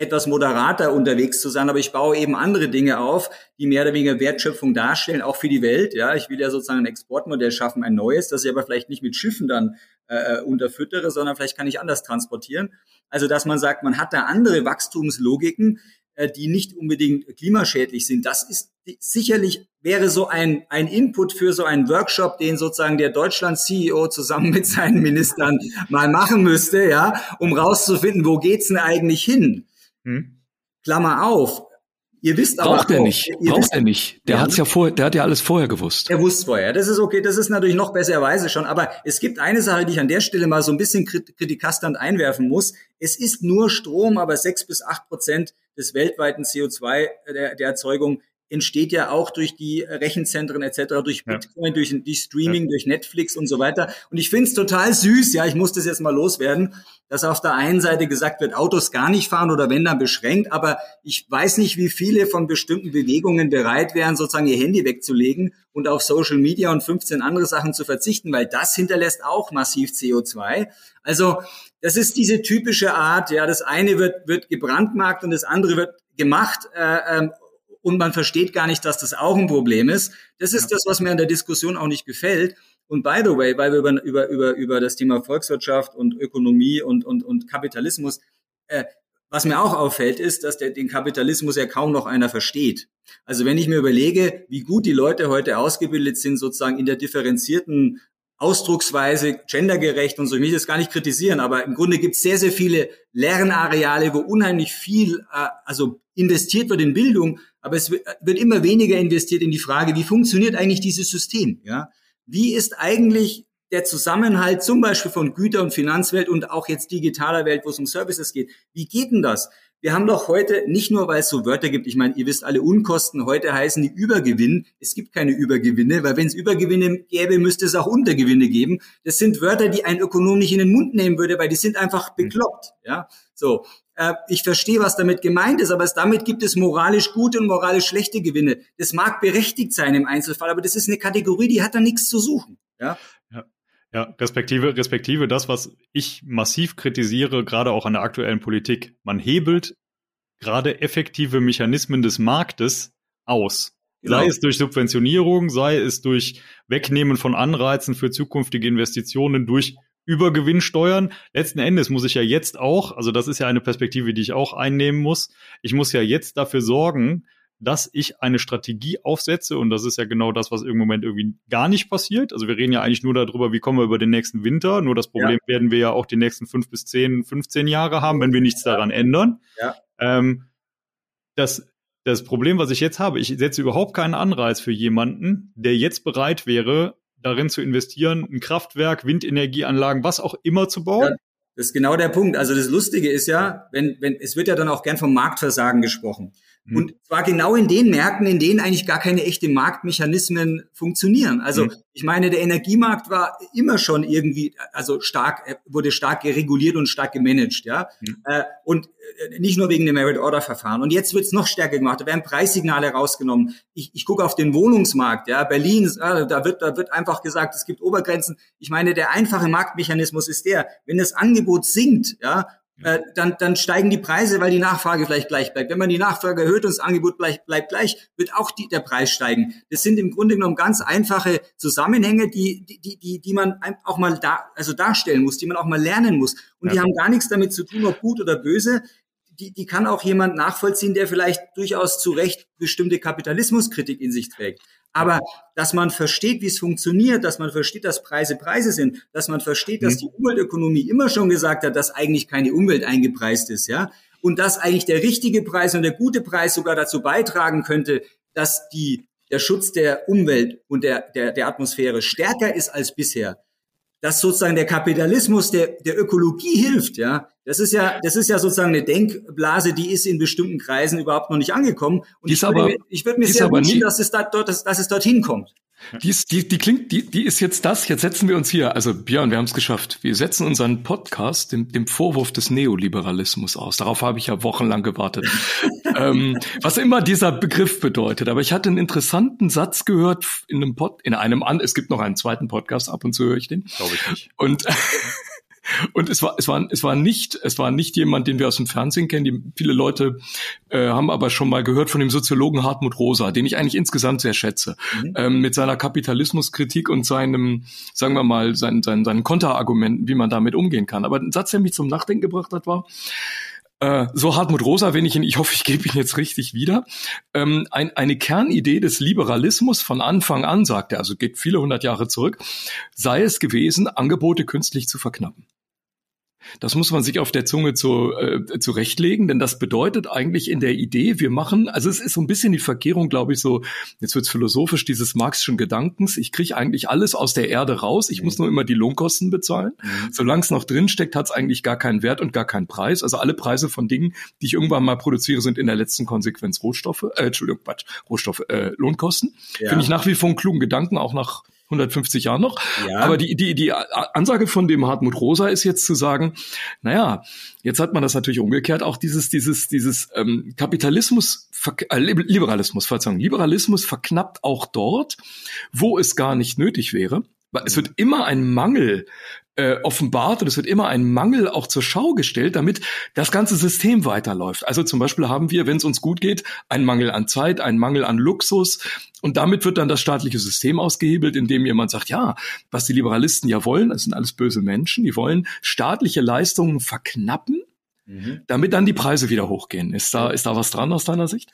etwas moderater unterwegs zu sein, aber ich baue eben andere Dinge auf, die mehr oder weniger Wertschöpfung darstellen, auch für die Welt. Ja, ich will ja sozusagen ein Exportmodell schaffen, ein neues, das ich aber vielleicht nicht mit Schiffen dann äh, äh, unterfüttere, sondern vielleicht kann ich anders transportieren. Also, dass man sagt, man hat da andere Wachstumslogiken, äh, die nicht unbedingt klimaschädlich sind. Das ist sicherlich wäre so ein, ein Input für so einen Workshop, den sozusagen der Deutschland-CEO zusammen mit seinen Ministern mal machen müsste, ja, um rauszufinden, wo geht's denn eigentlich hin? Hm? Klammer auf. Ihr wisst Braucht aber er nicht. Braucht er nicht. Der ja. hat's ja vorher, der hat ja alles vorher gewusst. Er wusste vorher. Das ist okay. Das ist natürlich noch besserweise schon. Aber es gibt eine Sache, die ich an der Stelle mal so ein bisschen kritikasternd einwerfen muss. Es ist nur Strom, aber sechs bis acht Prozent des weltweiten CO2 der, der Erzeugung entsteht ja auch durch die Rechenzentren etc., durch Bitcoin, ja. durch, durch Streaming, ja. durch Netflix und so weiter. Und ich finde es total süß, ja, ich muss das jetzt mal loswerden, dass auf der einen Seite gesagt wird, Autos gar nicht fahren oder wenn dann beschränkt, aber ich weiß nicht, wie viele von bestimmten Bewegungen bereit wären, sozusagen ihr Handy wegzulegen und auf Social Media und 15 andere Sachen zu verzichten, weil das hinterlässt auch massiv CO2. Also das ist diese typische Art, ja, das eine wird, wird gebrandmarkt und das andere wird gemacht äh, ähm, und man versteht gar nicht, dass das auch ein Problem ist. Das ist ja. das, was mir an der Diskussion auch nicht gefällt. Und by the way, weil wir über, über, über, über das Thema Volkswirtschaft und Ökonomie und, und, und Kapitalismus, äh, was mir auch auffällt, ist, dass der, den Kapitalismus ja kaum noch einer versteht. Also wenn ich mir überlege, wie gut die Leute heute ausgebildet sind, sozusagen in der differenzierten Ausdrucksweise, gendergerecht und so, ich will das gar nicht kritisieren, aber im Grunde gibt es sehr, sehr viele Lernareale, wo unheimlich viel, äh, also investiert wird in Bildung, aber es wird immer weniger investiert in die Frage, wie funktioniert eigentlich dieses System? Ja? Wie ist eigentlich der Zusammenhalt zum Beispiel von Güter- und Finanzwelt und auch jetzt digitaler Welt, wo es um Services geht? Wie geht denn das? wir haben doch heute, nicht nur weil es so Wörter gibt, ich meine, ihr wisst alle Unkosten, heute heißen die Übergewinn. Es gibt keine Übergewinne, weil wenn es Übergewinne gäbe, müsste es auch Untergewinne geben. Das sind Wörter, die ein Ökonom nicht in den Mund nehmen würde, weil die sind einfach bekloppt. Ja, so. Äh, ich verstehe, was damit gemeint ist, aber es, damit gibt es moralisch gute und moralisch schlechte Gewinne. Das mag berechtigt sein im Einzelfall, aber das ist eine Kategorie, die hat da nichts zu suchen. Ja. ja. Ja, respektive, respektive das, was ich massiv kritisiere, gerade auch an der aktuellen Politik. Man hebelt gerade effektive Mechanismen des Marktes aus. Genau. Sei es durch Subventionierung, sei es durch Wegnehmen von Anreizen für zukünftige Investitionen, durch Übergewinnsteuern. Letzten Endes muss ich ja jetzt auch, also das ist ja eine Perspektive, die ich auch einnehmen muss, ich muss ja jetzt dafür sorgen, dass ich eine Strategie aufsetze und das ist ja genau das, was im Moment irgendwie gar nicht passiert. Also wir reden ja eigentlich nur darüber, wie kommen wir über den nächsten Winter. Nur das Problem ja. werden wir ja auch die nächsten fünf bis zehn, 15 Jahre haben, wenn wir nichts daran ändern. Ja. Ähm, das, das Problem, was ich jetzt habe, ich setze überhaupt keinen Anreiz für jemanden, der jetzt bereit wäre, darin zu investieren, ein Kraftwerk, Windenergieanlagen, was auch immer zu bauen. Ja, das ist genau der Punkt. Also das Lustige ist ja, wenn, wenn, es wird ja dann auch gern vom Marktversagen gesprochen. Mhm. Und zwar genau in den Märkten, in denen eigentlich gar keine echte Marktmechanismen funktionieren. Also mhm. ich meine, der Energiemarkt war immer schon irgendwie, also stark, wurde stark reguliert und stark gemanagt, ja. Mhm. Äh, und äh, nicht nur wegen dem Merit-Order-Verfahren. Und jetzt wird es noch stärker gemacht. Da werden Preissignale rausgenommen. Ich, ich gucke auf den Wohnungsmarkt, ja, Berlin, da wird, da wird einfach gesagt, es gibt Obergrenzen. Ich meine, der einfache Marktmechanismus ist der, wenn das Angebot sinkt, ja, äh, dann, dann steigen die Preise, weil die Nachfrage vielleicht gleich bleibt. Wenn man die Nachfrage erhöht und das Angebot bleibt, bleibt gleich, wird auch die, der Preis steigen. Das sind im Grunde genommen ganz einfache Zusammenhänge, die, die, die, die man auch mal da, also darstellen muss, die man auch mal lernen muss. Und ja. die haben gar nichts damit zu tun, ob gut oder böse. Die, die kann auch jemand nachvollziehen, der vielleicht durchaus zu Recht bestimmte Kapitalismuskritik in sich trägt. Aber dass man versteht, wie es funktioniert, dass man versteht, dass Preise Preise sind, dass man versteht, dass mhm. die Umweltökonomie immer schon gesagt hat, dass eigentlich keine Umwelt eingepreist ist, ja, und dass eigentlich der richtige Preis und der gute Preis sogar dazu beitragen könnte, dass die, der Schutz der Umwelt und der, der, der Atmosphäre stärker ist als bisher, dass sozusagen der Kapitalismus der, der Ökologie hilft, ja, das ist ja, das ist ja sozusagen eine Denkblase, die ist in bestimmten Kreisen überhaupt noch nicht angekommen. Und ich, würde mir, ich würde mir sehr wünschen, dass es, da, dort, dass, dass es dorthin kommt. Die, ist, die, die klingt, die, die ist jetzt das. Jetzt setzen wir uns hier. Also Björn, wir haben es geschafft. Wir setzen unseren Podcast dem, dem Vorwurf des Neoliberalismus aus. Darauf habe ich ja wochenlang gewartet. ähm, was immer dieser Begriff bedeutet. Aber ich hatte einen interessanten Satz gehört in einem Pod, in einem an. Es gibt noch einen zweiten Podcast. Ab und zu höre ich den. Glaube ich nicht. Und und es war, es war, es war nicht, es war nicht jemand, den wir aus dem Fernsehen kennen. Die, viele Leute äh, haben aber schon mal gehört von dem Soziologen Hartmut Rosa, den ich eigentlich insgesamt sehr schätze, mhm. ähm, mit seiner Kapitalismuskritik und seinem, sagen wir mal, seinen, seinen, seinen Konterargumenten, wie man damit umgehen kann. Aber ein Satz, der mich zum Nachdenken gebracht hat, war, äh, so Hartmut Rosa, wenn ich ihn, ich hoffe, ich gebe ihn jetzt richtig wieder, ähm, ein, eine Kernidee des Liberalismus von Anfang an, sagt er, also geht viele hundert Jahre zurück, sei es gewesen, Angebote künstlich zu verknappen. Das muss man sich auf der Zunge zu, äh, zurechtlegen, denn das bedeutet eigentlich in der Idee, wir machen, also es ist so ein bisschen die Verkehrung, glaube ich, so, jetzt wird's philosophisch, dieses Marxischen Gedankens, ich kriege eigentlich alles aus der Erde raus, ich mhm. muss nur immer die Lohnkosten bezahlen. Mhm. Solange es noch drin steckt, hat es eigentlich gar keinen Wert und gar keinen Preis. Also alle Preise von Dingen, die ich irgendwann mal produziere, sind in der letzten Konsequenz Rohstoffe, äh, Entschuldigung, Quatsch, Rohstoffe, äh, Lohnkosten. Ja. Finde ich nach wie vor einen klugen Gedanken, auch nach 150 Jahren noch. Ja. Aber die, die, die Ansage von dem Hartmut Rosa ist jetzt zu sagen, naja, jetzt hat man das natürlich umgekehrt, auch dieses, dieses, dieses ähm, Kapitalismus, äh, Liberalismus, Verzeihung, Liberalismus verknappt auch dort, wo es gar nicht nötig wäre. Es wird immer ein Mangel äh, offenbart und es wird immer ein Mangel auch zur Schau gestellt, damit das ganze System weiterläuft. Also zum Beispiel haben wir, wenn es uns gut geht, einen Mangel an Zeit, einen Mangel an Luxus und damit wird dann das staatliche System ausgehebelt, indem jemand sagt, ja, was die Liberalisten ja wollen, das sind alles böse Menschen, die wollen staatliche Leistungen verknappen, mhm. damit dann die Preise wieder hochgehen. Ist da, ist da was dran aus deiner Sicht?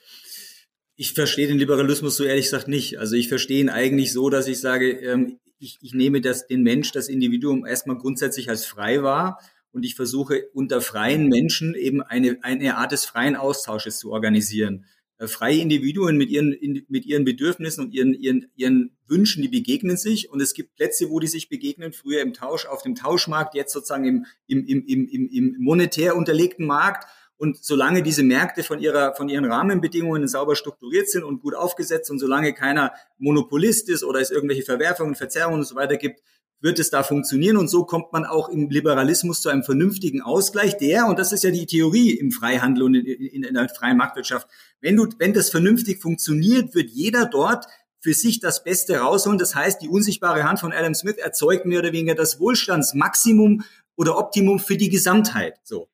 Ich verstehe den Liberalismus so ehrlich gesagt nicht. Also ich verstehe ihn eigentlich so, dass ich sage, ähm, ich, ich nehme das, den Mensch, das Individuum erstmal grundsätzlich als frei wahr und ich versuche unter freien Menschen eben eine, eine Art des freien Austausches zu organisieren. Äh, freie Individuen mit ihren, mit ihren Bedürfnissen und ihren, ihren, ihren Wünschen, die begegnen sich und es gibt Plätze, wo die sich begegnen, früher im Tausch, auf dem Tauschmarkt, jetzt sozusagen im, im, im, im, im monetär unterlegten Markt Und solange diese Märkte von ihrer, von ihren Rahmenbedingungen sauber strukturiert sind und gut aufgesetzt und solange keiner Monopolist ist oder es irgendwelche Verwerfungen, Verzerrungen und so weiter gibt, wird es da funktionieren. Und so kommt man auch im Liberalismus zu einem vernünftigen Ausgleich, der, und das ist ja die Theorie im Freihandel und in, in, in der freien Marktwirtschaft, wenn du, wenn das vernünftig funktioniert, wird jeder dort für sich das Beste rausholen. Das heißt, die unsichtbare Hand von Adam Smith erzeugt mehr oder weniger das Wohlstandsmaximum oder Optimum für die Gesamtheit. So.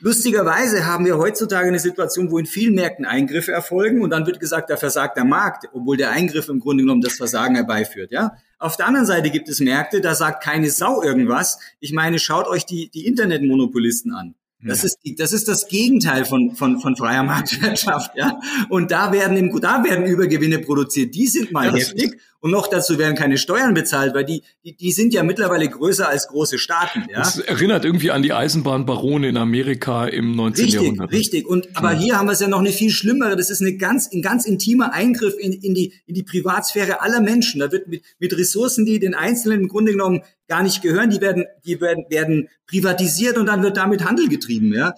Lustigerweise haben wir heutzutage eine Situation, wo in vielen Märkten Eingriffe erfolgen und dann wird gesagt, da versagt der Markt, obwohl der Eingriff im Grunde genommen das Versagen herbeiführt, ja. Auf der anderen Seite gibt es Märkte, da sagt keine Sau irgendwas. Ich meine, schaut euch die, die Internetmonopolisten an. Das ist, das ist das Gegenteil von, von, von freier Marktwirtschaft, ja. Und da werden, im, da werden Übergewinne produziert. Die sind mal ja, heftig. Und noch dazu werden keine Steuern bezahlt, weil die, die, die sind ja mittlerweile größer als große Staaten, ja. Das erinnert irgendwie an die Eisenbahnbarone in Amerika im 19. Richtig, Jahrhundert. Richtig, Und, aber ja. hier haben wir es ja noch eine viel schlimmere. Das ist eine ganz, ein ganz intimer Eingriff in, in die, in die Privatsphäre aller Menschen. Da wird mit, mit Ressourcen, die den Einzelnen im Grunde genommen gar nicht gehören, die werden, die werden, werden privatisiert und dann wird damit Handel getrieben, ja.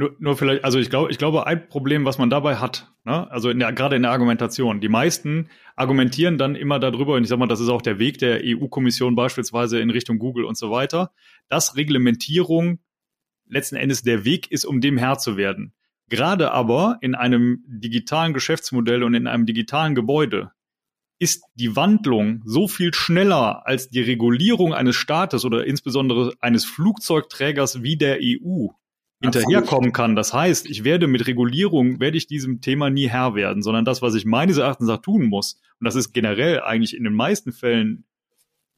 Nur, nur vielleicht, also ich glaube, ich glaube, ein Problem, was man dabei hat, ne, also in der, gerade in der Argumentation, die meisten argumentieren dann immer darüber, und ich sag mal, das ist auch der Weg der EU-Kommission beispielsweise in Richtung Google und so weiter, dass Reglementierung letzten Endes der Weg ist, um dem Herr zu werden. Gerade aber in einem digitalen Geschäftsmodell und in einem digitalen Gebäude ist die Wandlung so viel schneller als die Regulierung eines Staates oder insbesondere eines Flugzeugträgers wie der EU hinterherkommen kann. Das heißt, ich werde mit Regulierung, werde ich diesem Thema nie Herr werden, sondern das, was ich meines Erachtens auch tun muss, und das ist generell eigentlich in den meisten Fällen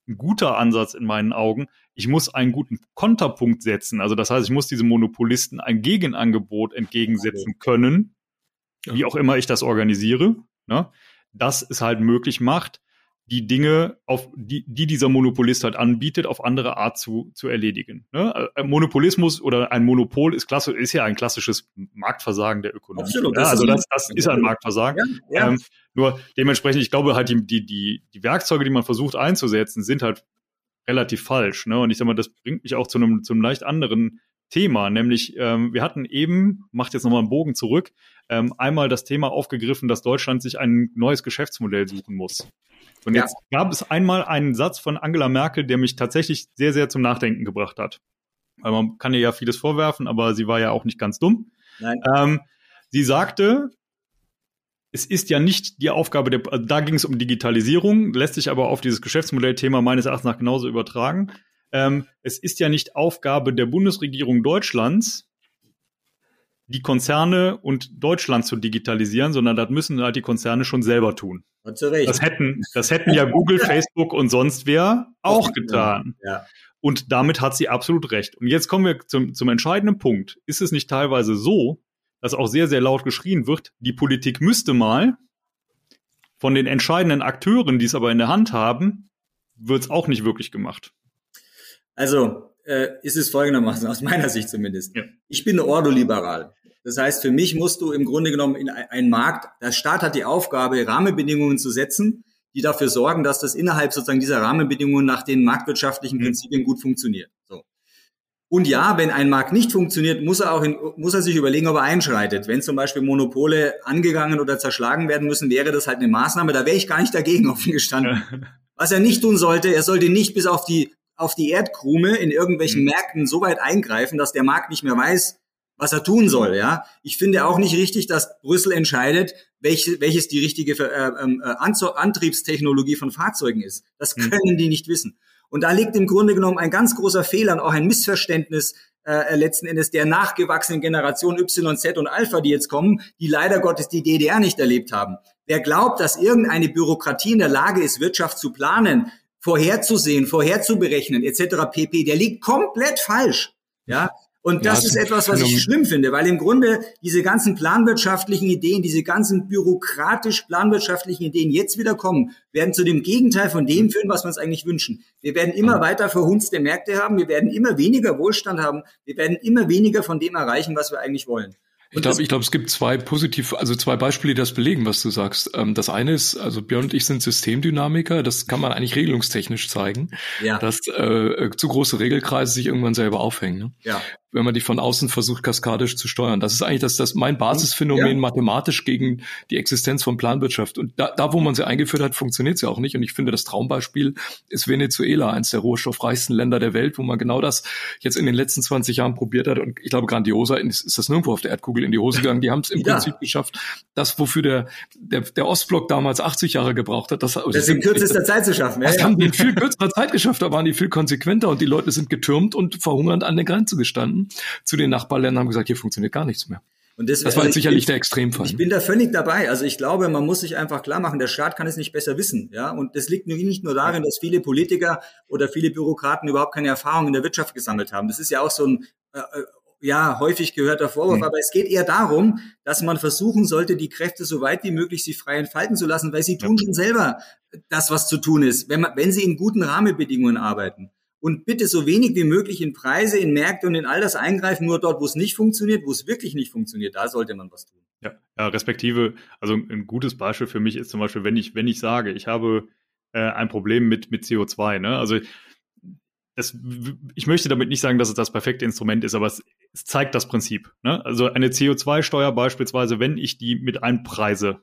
ein guter Ansatz in meinen Augen, ich muss einen guten Konterpunkt setzen. Also das heißt, ich muss diesem Monopolisten ein Gegenangebot entgegensetzen können, wie auch immer ich das organisiere. Ne? das es halt möglich macht, die Dinge, auf die, die dieser Monopolist halt anbietet, auf andere Art zu, zu erledigen. Ne? Äh, Monopolismus oder ein Monopol ist klasse, ist ja ein klassisches Marktversagen der Ökonomie. Absolut, ja, also das, das ist ein Marktversagen. Ja, ja. Ähm, nur dementsprechend, ich glaube halt, die, die, die, die Werkzeuge, die man versucht einzusetzen, sind halt relativ falsch. Ne? Und ich sag mal, das bringt mich auch zu einem, zu einem leicht anderen Thema, nämlich ähm, wir hatten eben, macht jetzt nochmal einen Bogen zurück, ähm, einmal das Thema aufgegriffen, dass Deutschland sich ein neues Geschäftsmodell suchen muss. Und ja. jetzt gab es einmal einen Satz von Angela Merkel, der mich tatsächlich sehr, sehr zum Nachdenken gebracht hat. Weil man kann ihr ja vieles vorwerfen, aber sie war ja auch nicht ganz dumm. Nein. Ähm, sie sagte, es ist ja nicht die Aufgabe der, also da ging es um Digitalisierung, lässt sich aber auf dieses Geschäftsmodellthema meines Erachtens nach genauso übertragen ähm, es ist ja nicht Aufgabe der Bundesregierung Deutschlands, die Konzerne und Deutschland zu digitalisieren, sondern das müssen halt die Konzerne schon selber tun. Das hätten, das hätten ja Google, Facebook und sonst wer auch getan. Ja. Und damit hat sie absolut recht. Und jetzt kommen wir zum, zum entscheidenden Punkt. Ist es nicht teilweise so, dass auch sehr, sehr laut geschrien wird, die Politik müsste mal von den entscheidenden Akteuren, die es aber in der Hand haben, wird es auch nicht wirklich gemacht. Also äh, ist es folgendermaßen, aus meiner Sicht zumindest. Ja. Ich bin ordoliberal. Das heißt, für mich musst du im Grunde genommen in einen Markt, der Staat hat die Aufgabe, Rahmenbedingungen zu setzen, die dafür sorgen, dass das innerhalb sozusagen dieser Rahmenbedingungen nach den marktwirtschaftlichen mhm. Prinzipien gut funktioniert. So. Und ja, wenn ein Markt nicht funktioniert, muss er auch in, muss er sich überlegen, ob er einschreitet. Wenn zum Beispiel Monopole angegangen oder zerschlagen werden müssen, wäre das halt eine Maßnahme. Da wäre ich gar nicht dagegen offen gestanden. Was er nicht tun sollte, er sollte nicht bis auf die auf die Erdkrume in irgendwelchen mhm. Märkten so weit eingreifen, dass der Markt nicht mehr weiß, was er tun soll. Ja, ich finde auch nicht richtig, dass Brüssel entscheidet, welche, welches die richtige äh, ähm, äh, Antriebstechnologie von Fahrzeugen ist. Das mhm. können die nicht wissen. Und da liegt im Grunde genommen ein ganz großer Fehler und auch ein Missverständnis äh, letzten Endes der nachgewachsenen Generation Y, Z und Alpha, die jetzt kommen, die leider Gottes die DDR nicht erlebt haben. Wer glaubt, dass irgendeine Bürokratie in der Lage ist, Wirtschaft zu planen, vorherzusehen, vorherzuberechnen etc. pp. Der liegt komplett falsch. Ja, und das ja, ist etwas, was ich schlimm finde, weil im Grunde diese ganzen planwirtschaftlichen Ideen, diese ganzen bürokratisch planwirtschaftlichen Ideen jetzt wieder kommen, werden zu dem Gegenteil von dem führen, was wir uns eigentlich wünschen. Wir werden immer weiter verhunzte Märkte haben, wir werden immer weniger Wohlstand haben, wir werden immer weniger von dem erreichen, was wir eigentlich wollen. Ich glaube, ich glaube, es gibt zwei positiv, also zwei Beispiele, die das belegen, was du sagst. Ähm, das eine ist, also Björn und ich sind Systemdynamiker. Das kann man eigentlich regelungstechnisch zeigen, ja. dass äh, zu große Regelkreise sich irgendwann selber aufhängen. Ne? Ja. Wenn man die von außen versucht, kaskadisch zu steuern. Das ist eigentlich das, das mein Basisphänomen ja. mathematisch gegen die Existenz von Planwirtschaft. Und da, da, wo man sie eingeführt hat, funktioniert sie auch nicht. Und ich finde, das Traumbeispiel ist Venezuela, eines der rohstoffreichsten Länder der Welt, wo man genau das jetzt in den letzten 20 Jahren probiert hat. Und ich glaube, grandioser ist, ist das nirgendwo auf der Erdkugel in die Hose gegangen. Die haben es im ja. Prinzip geschafft, das, wofür der, der, der Ostblock damals 80 Jahre gebraucht hat, das, das in kürzester Zeit zu schaffen. Das ja, haben die in viel kürzerer Zeit geschafft. Da waren die viel konsequenter und die Leute sind getürmt und verhungernd an der Grenze gestanden zu den Nachbarländern haben gesagt, hier funktioniert gar nichts mehr. Und das, das war also sicherlich ich, der Extremfall. Ich bin da völlig dabei. Also ich glaube, man muss sich einfach klar machen, der Staat kann es nicht besser wissen. Ja, und das liegt nicht nur darin, dass viele Politiker oder viele Bürokraten überhaupt keine Erfahrung in der Wirtschaft gesammelt haben. Das ist ja auch so ein äh, äh ja häufig gehörter Vorwurf. Mhm. Aber es geht eher darum, dass man versuchen sollte, die Kräfte so weit wie möglich sich frei entfalten zu lassen, weil sie tun schon selber das, was zu tun ist, wenn man, wenn sie in guten Rahmenbedingungen arbeiten und bitte so wenig wie möglich in Preise, in Märkte und in all das eingreifen, nur dort, wo es nicht funktioniert, wo es wirklich nicht funktioniert, da sollte man was tun. Ja, ja respektive, also ein gutes Beispiel für mich ist zum Beispiel, wenn ich, wenn ich sage, ich habe äh, ein Problem mit, mit CO2, ne? Also das, ich möchte damit nicht sagen, dass es das perfekte Instrument ist, aber es, es zeigt das Prinzip. Ne? Also eine CO2-Steuer beispielsweise, wenn ich die mit einpreise,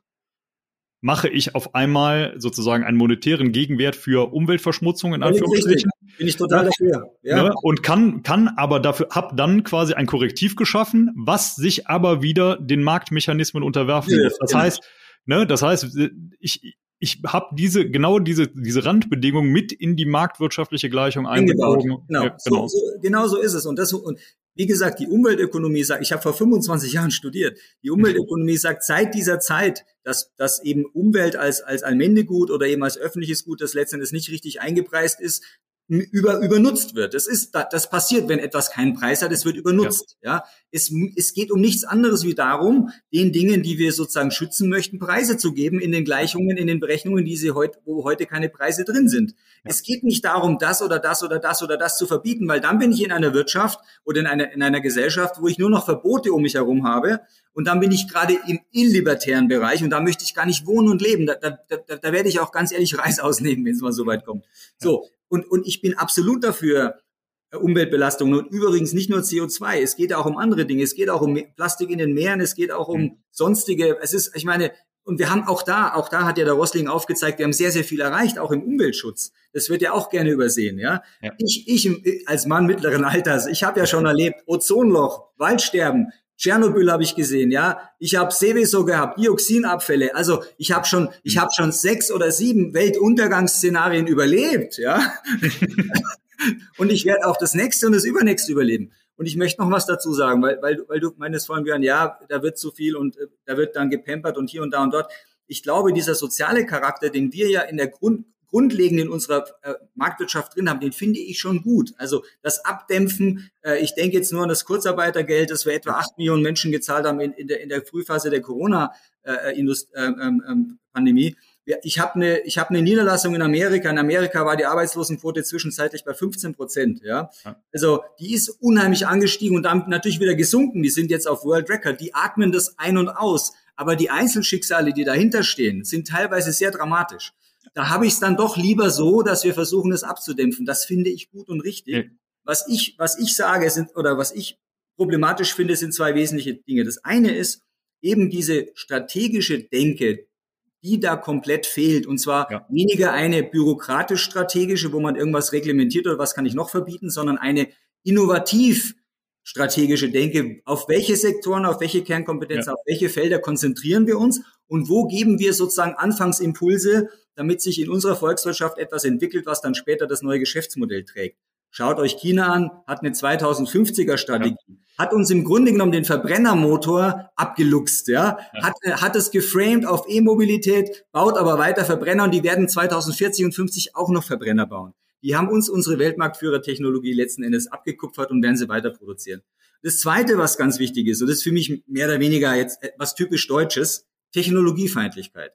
mache ich auf einmal sozusagen einen monetären Gegenwert für Umweltverschmutzung in Anführungsstrichen. Bin ich total dafür. Ja. Ne? Und kann, kann aber dafür, hab dann quasi ein Korrektiv geschaffen, was sich aber wieder den Marktmechanismen unterwerfen ja, muss. Das genau. heißt, ne, das heißt, ich, ich habe diese genau diese diese Randbedingungen mit in die marktwirtschaftliche Gleichung eingebaut. Genau, ja, genau. So, so, genau so ist es. Und das und wie gesagt, die Umweltökonomie sagt, ich habe vor 25 Jahren studiert. Die Umweltökonomie sagt seit dieser Zeit, dass, dass eben Umwelt als als Allmendegut oder eben als öffentliches Gut, das letztendlich nicht richtig eingepreist ist, über, übernutzt wird. Das ist, das passiert, wenn etwas keinen Preis hat, es wird übernutzt. Ja. ja. Es, es geht um nichts anderes wie darum, den Dingen, die wir sozusagen schützen möchten, Preise zu geben in den Gleichungen, in den Berechnungen, die sie heute, wo heute keine Preise drin sind. Ja. Es geht nicht darum, das oder das oder das oder das zu verbieten, weil dann bin ich in einer Wirtschaft oder in einer, in einer Gesellschaft, wo ich nur noch Verbote um mich herum habe. Und dann bin ich gerade im illibertären Bereich und da möchte ich gar nicht wohnen und leben. Da, da, da, da werde ich auch ganz ehrlich Reis ausnehmen, wenn es mal so weit kommt. So, und, und ich bin absolut dafür, äh, Umweltbelastungen und übrigens nicht nur CO2, es geht auch um andere Dinge, es geht auch um Plastik in den Meeren, es geht auch um mhm. sonstige, es ist, ich meine, und wir haben auch da, auch da hat ja der Rosling aufgezeigt, wir haben sehr, sehr viel erreicht, auch im Umweltschutz. Das wird ja auch gerne übersehen, ja. ja. Ich, ich als Mann mittleren Alters, ich habe ja schon erlebt, Ozonloch, Waldsterben, Tschernobyl habe ich gesehen, ja. Ich habe Seveso gehabt, Dioxinabfälle. Also ich habe schon, ich habe schon sechs oder sieben Weltuntergangsszenarien überlebt, ja. und ich werde auch das nächste und das übernächste überleben. Und ich möchte noch was dazu sagen, weil, weil, weil du meinst vorhin, Björn, ja, da wird zu viel und äh, da wird dann gepampert und hier und da und dort. Ich glaube, dieser soziale Charakter, den wir ja in der Grund, grundlegend in unserer äh, Marktwirtschaft drin haben, den finde ich schon gut. Also das Abdämpfen, äh, ich denke jetzt nur an das Kurzarbeitergeld, das wir etwa acht Millionen Menschen gezahlt haben in, in, der, in der Frühphase der Corona-Pandemie. Äh, ähm, ich habe eine ich habe eine Niederlassung in Amerika. In Amerika war die Arbeitslosenquote zwischenzeitlich bei 15 Prozent. Ja? also die ist unheimlich angestiegen und dann natürlich wieder gesunken. Die sind jetzt auf World Record. Die atmen das ein und aus. Aber die Einzelschicksale, die dahinter stehen, sind teilweise sehr dramatisch da habe ich es dann doch lieber so, dass wir versuchen, es abzudämpfen. Das finde ich gut und richtig. Ja. Was ich, was ich sage, sind, oder was ich problematisch finde, sind zwei wesentliche Dinge. Das eine ist eben diese strategische Denke, die da komplett fehlt. Und zwar ja. weniger eine bürokratisch-strategische, wo man irgendwas reglementiert oder was kann ich noch verbieten, sondern eine innovativ strategische Denke. Auf welche Sektoren, auf welche Kernkompetenzen, ja. auf welche Felder konzentrieren wir uns und wo geben wir sozusagen Anfangsimpulse, damit sich in unserer Volkswirtschaft etwas entwickelt, was dann später das neue Geschäftsmodell trägt. Schaut euch China an, hat eine 2050er Strategie, ja. hat uns im Grunde genommen den Verbrennermotor abgeluchst, ja, ja. Hat, äh, hat es geframed auf E-Mobilität, baut aber weiter Verbrenner und die werden 2040 und 50 auch noch Verbrenner bauen. Die haben uns unsere Weltmarktführertechnologie letzten Endes abgekupfert und werden sie weiter produzieren. Das zweite, was ganz wichtig ist, und das ist für mich mehr oder weniger jetzt etwas typisch Deutsches, Technologiefeindlichkeit.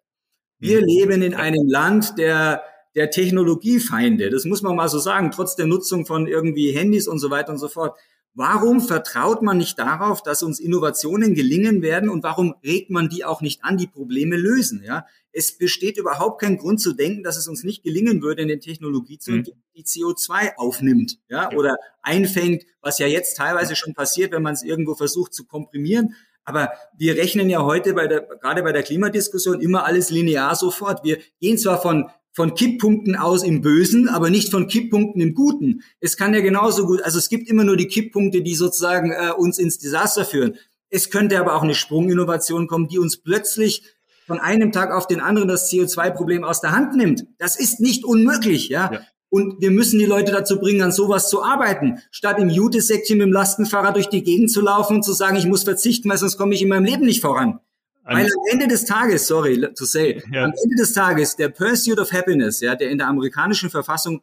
Wir mhm. leben in einem Land der, der Technologiefeinde. Das muss man mal so sagen, trotz der Nutzung von irgendwie Handys und so weiter und so fort. Warum vertraut man nicht darauf, dass uns Innovationen gelingen werden und warum regt man die auch nicht an, die Probleme lösen? Ja, es besteht überhaupt kein Grund zu denken, dass es uns nicht gelingen würde, in den Technologie zu mhm. die CO2 aufnimmt, ja, oder einfängt, was ja jetzt teilweise schon passiert, wenn man es irgendwo versucht zu komprimieren. Aber wir rechnen ja heute bei der, gerade bei der Klimadiskussion immer alles linear sofort. Wir gehen zwar von von Kipppunkten aus im Bösen, aber nicht von Kipppunkten im Guten. Es kann ja genauso gut, also es gibt immer nur die Kipppunkte, die sozusagen äh, uns ins Desaster führen. Es könnte aber auch eine Sprunginnovation kommen, die uns plötzlich von einem Tag auf den anderen das CO2-Problem aus der Hand nimmt. Das ist nicht unmöglich, ja? ja. Und wir müssen die Leute dazu bringen, an sowas zu arbeiten, statt im Jute-Säckchen mit dem Lastenfahrrad durch die Gegend zu laufen und zu sagen, ich muss verzichten, weil sonst komme ich in meinem Leben nicht voran. Weil am Ende des Tages, sorry to say, ja. am Ende des Tages der Pursuit of Happiness, ja, der in der amerikanischen Verfassung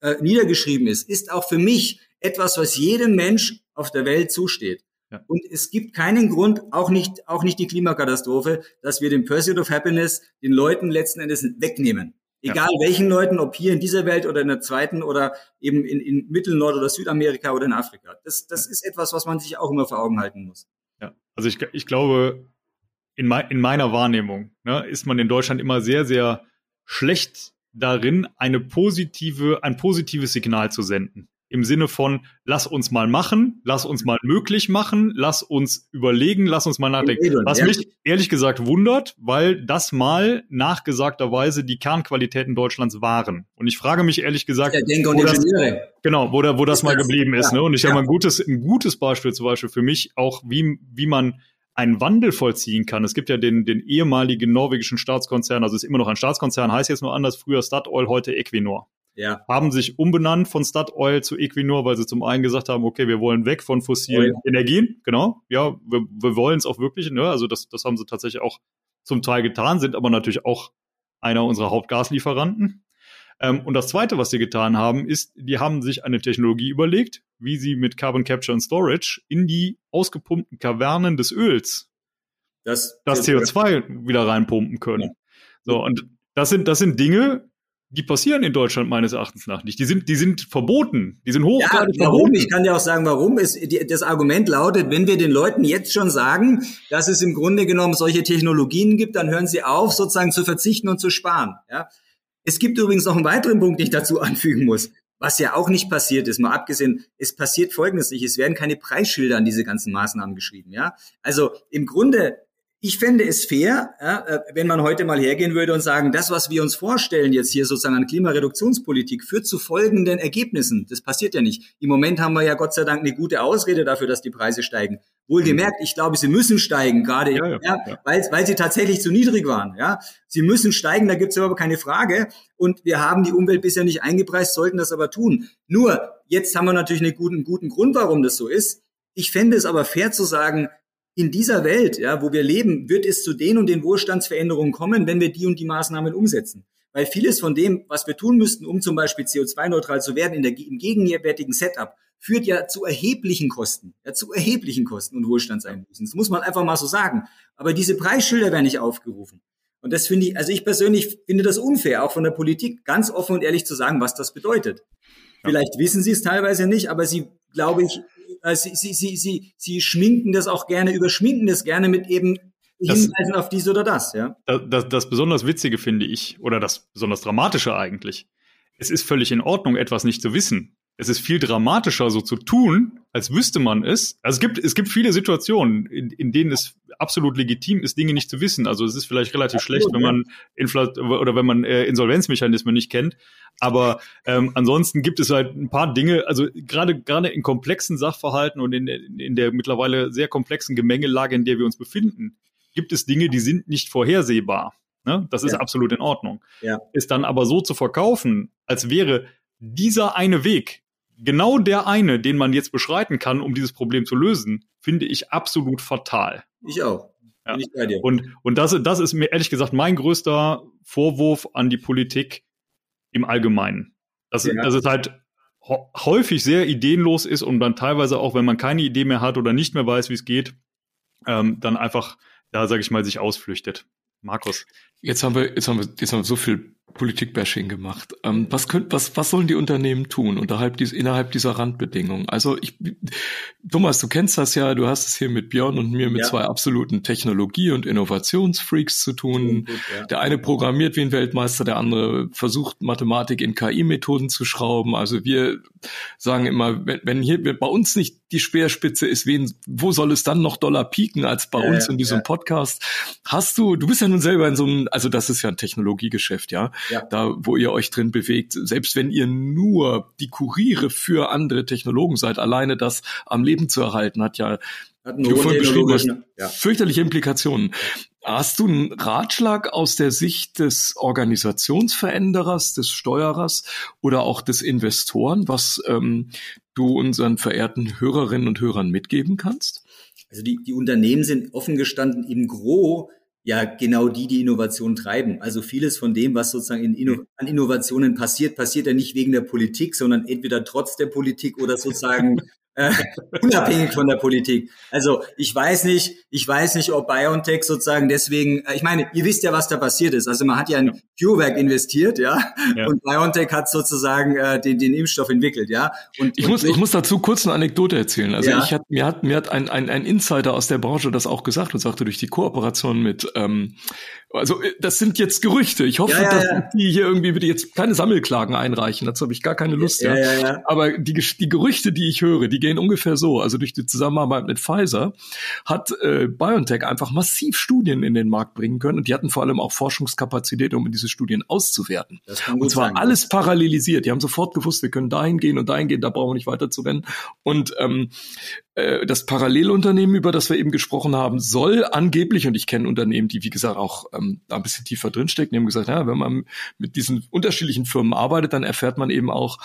äh, niedergeschrieben ist, ist auch für mich etwas, was jedem Mensch auf der Welt zusteht. Ja. Und es gibt keinen Grund, auch nicht, auch nicht die Klimakatastrophe, dass wir den Pursuit of Happiness den Leuten letzten Endes wegnehmen. Egal ja. welchen Leuten, ob hier in dieser Welt oder in der zweiten oder eben in, in Mittel-, Nord- oder Südamerika oder in Afrika. Das, das ist etwas, was man sich auch immer vor Augen halten muss. Ja, also ich, ich glaube, in, mein, in meiner Wahrnehmung ne, ist man in Deutschland immer sehr, sehr schlecht darin, eine positive, ein positives Signal zu senden. Im Sinne von, lass uns mal machen, lass uns mal möglich machen, lass uns überlegen, lass uns mal nachdenken. Was mich ehrlich gesagt wundert, weil das mal nachgesagterweise die Kernqualitäten Deutschlands waren. Und ich frage mich ehrlich gesagt, wo das, genau, wo, da, wo das mal geblieben ist. Ne? Und ich ja. habe ein gutes, ein gutes Beispiel zum Beispiel für mich auch, wie, wie man einen Wandel vollziehen kann. Es gibt ja den, den ehemaligen norwegischen Staatskonzern, also ist immer noch ein Staatskonzern, heißt jetzt nur anders, früher Statoil, heute Equinor. Ja. Haben sich umbenannt von Statoil zu Equinor, weil sie zum einen gesagt haben, okay, wir wollen weg von fossilen oh ja. Energien, genau, ja, wir, wir wollen es auch wirklich, ne? also das, das haben sie tatsächlich auch zum Teil getan, sind aber natürlich auch einer unserer Hauptgaslieferanten. Ähm, und das Zweite, was sie getan haben, ist, die haben sich eine Technologie überlegt, wie sie mit Carbon Capture and Storage in die ausgepumpten Kavernen des Öls das, das CO2 wieder reinpumpen können. Ja. So, und das sind, das sind Dinge, die passieren in Deutschland meines Erachtens nach nicht. Die sind, die sind verboten. Die sind hochgradig ja, warum? verboten. Ich kann dir auch sagen, warum. Die, das Argument lautet, wenn wir den Leuten jetzt schon sagen, dass es im Grunde genommen solche Technologien gibt, dann hören sie auf, sozusagen zu verzichten und zu sparen. Ja? Es gibt übrigens noch einen weiteren Punkt, den ich dazu anfügen muss. Was ja auch nicht passiert ist, mal abgesehen, es passiert Folgendes nicht. Es werden keine Preisschilder an diese ganzen Maßnahmen geschrieben, ja. Also im Grunde ich fände es fair, ja, äh, wenn man heute mal hergehen würde und sagen, das, was wir uns vorstellen jetzt hier sozusagen an Klimareduktionspolitik, führt zu folgenden Ergebnissen. Das passiert ja nicht. Im Moment haben wir ja Gott sei Dank eine gute Ausrede dafür, dass die Preise steigen. Wohlgemerkt, ich glaube, sie müssen steigen, gerade ja, ja, ja, Weil, weil sie tatsächlich zu niedrig waren. Ja, Sie müssen steigen, da gibt es aber keine Frage. Und wir haben die Umwelt bisher nicht eingepreist, sollten das aber tun. Nur, jetzt haben wir natürlich einen guten, guten Grund, warum das so ist. Ich fände es aber fair zu sagen, in dieser Welt, ja, wo wir leben, wird es zu den und den Wohlstandsveränderungen kommen, wenn wir die und die Maßnahmen umsetzen. Weil vieles von dem, was wir tun müssten, um zum Beispiel CO2-neutral zu werden, in der, im gegenwärtigen Setup, führt ja zu erheblichen Kosten, ja, zu erheblichen Kosten und Wohlstandseinbußen. Das muss man einfach mal so sagen. Aber diese Preisschilder werden nicht aufgerufen. Und das finde ich, also ich persönlich finde das unfair, auch von der Politik ganz offen und ehrlich zu sagen, was das bedeutet. Vielleicht wissen sie es teilweise nicht, aber sie, glaube ich, sie, sie, sie, sie, sie schminken das auch gerne, überschminken das gerne mit eben Hinweisen auf dies oder das, ja. Das, das, das besonders Witzige finde ich, oder das besonders Dramatische eigentlich. Es ist völlig in Ordnung, etwas nicht zu wissen. Es ist viel dramatischer, so zu tun, als wüsste man es. Also es gibt, es gibt viele Situationen, in, in denen es absolut legitim ist, Dinge nicht zu wissen. Also es ist vielleicht relativ Absolut, schlecht, wenn man Infl oder wenn man äh, Insolvenzmechanismen nicht kennt. Aber ähm, ansonsten gibt es halt ein paar Dinge, also gerade gerade in komplexen Sachverhalten und in, in der mittlerweile sehr komplexen Gemengelage, in der wir uns befinden, gibt es Dinge, die sind nicht vorhersehbar. Ne? Das ist ja. absolut in Ordnung. Ja. Ist dann aber so zu verkaufen, als wäre dieser eine Weg genau der eine, den man jetzt beschreiten kann, um dieses Problem zu lösen, finde ich absolut fatal. Ich auch. Ja. Ich bei dir. Und, und das, das ist mir ehrlich gesagt mein größter Vorwurf an die Politik im Allgemeinen. Dass, ja. dass es halt häufig sehr ideenlos ist und dann teilweise auch, wenn man keine Idee mehr hat oder nicht mehr weiß, wie es geht, ähm, dann einfach, da sage ich mal, sich ausflüchtet. Markus. Jetzt haben wir, jetzt haben wir, jetzt haben wir so viel Politikbashing gemacht. Ähm, was, könnt, was, was sollen die Unternehmen tun unterhalb dies, innerhalb dieser Randbedingungen? Also ich, Thomas, du kennst das ja, du hast es hier mit Björn und mir mit ja. zwei absoluten Technologie- und Innovationsfreaks zu tun. Gut, ja. Der eine programmiert wie ein Weltmeister, der andere versucht Mathematik in KI-Methoden zu schrauben. Also wir sagen immer, wenn, wenn hier bei uns nicht die Speerspitze ist, wen, wo soll es dann noch Dollar pieken als bei ja, uns in diesem Podcast? Hast du, du bist ja nun selber in so einem, also das ist ja ein Technologiegeschäft, ja? Ja. Da, wo ihr euch drin bewegt. Selbst wenn ihr nur die Kuriere für andere Technologen seid, alleine das am Leben zu erhalten, hat ja du vorhin beschrieben hast, ja. fürchterliche Implikationen. Hast du einen Ratschlag aus der Sicht des Organisationsveränderers, des Steuerers oder auch des Investoren, was ähm, du unseren verehrten Hörerinnen und Hörern mitgeben kannst? Also die, die Unternehmen sind offen gestanden im Gro ja genau die, die Innovation treiben. Also vieles von dem, was sozusagen in Inno an Innovationen passiert, passiert ja nicht wegen der Politik, sondern entweder trotz der Politik oder sozusagen äh, unabhängig von der Politik. Also ich weiß nicht, ich weiß nicht, ob BioNTech sozusagen deswegen, äh, ich meine, ihr wisst ja, was da passiert ist. Also man hat ja in CureVac investiert, ja, ja. und BioNTech hat sozusagen äh, den, den Impfstoff entwickelt, ja. Und, ich, und muss, ich muss dazu kurz eine Anekdote erzählen. Also ja. ich hat, mir hat, mir hat ein, ein, ein Insider aus der Branche das auch gesagt und sagte, durch die Kooperation mit ähm, also äh, das sind jetzt Gerüchte. Ich hoffe, ja, ja, dass die hier irgendwie bitte jetzt keine Sammelklagen einreichen. Dazu habe ich gar keine Lust. Ja, ja. Ja, Aber die, die Gerüchte, die ich höre, die gehen ungefähr so. Also durch die Zusammenarbeit mit Pfizer hat äh, BioNTech einfach massiv Studien in den Markt bringen können und die hatten vor allem auch Forschungskapazität, um diese Studien auszuwerten. und zwar sein, alles parallelisiert. Die haben sofort gewusst, wir können dahin gehen und dahin gehen, da brauchen wir nicht weiter zu rennen. Und ähm, äh, das Parallelunternehmen, über das wir eben gesprochen haben, soll angeblich, und ich kenne Unternehmen, die wie gesagt auch ähm, da ein bisschen tiefer drinstecken, die haben gesagt, ja, wenn man mit diesen unterschiedlichen Firmen arbeitet, dann erfährt man eben auch,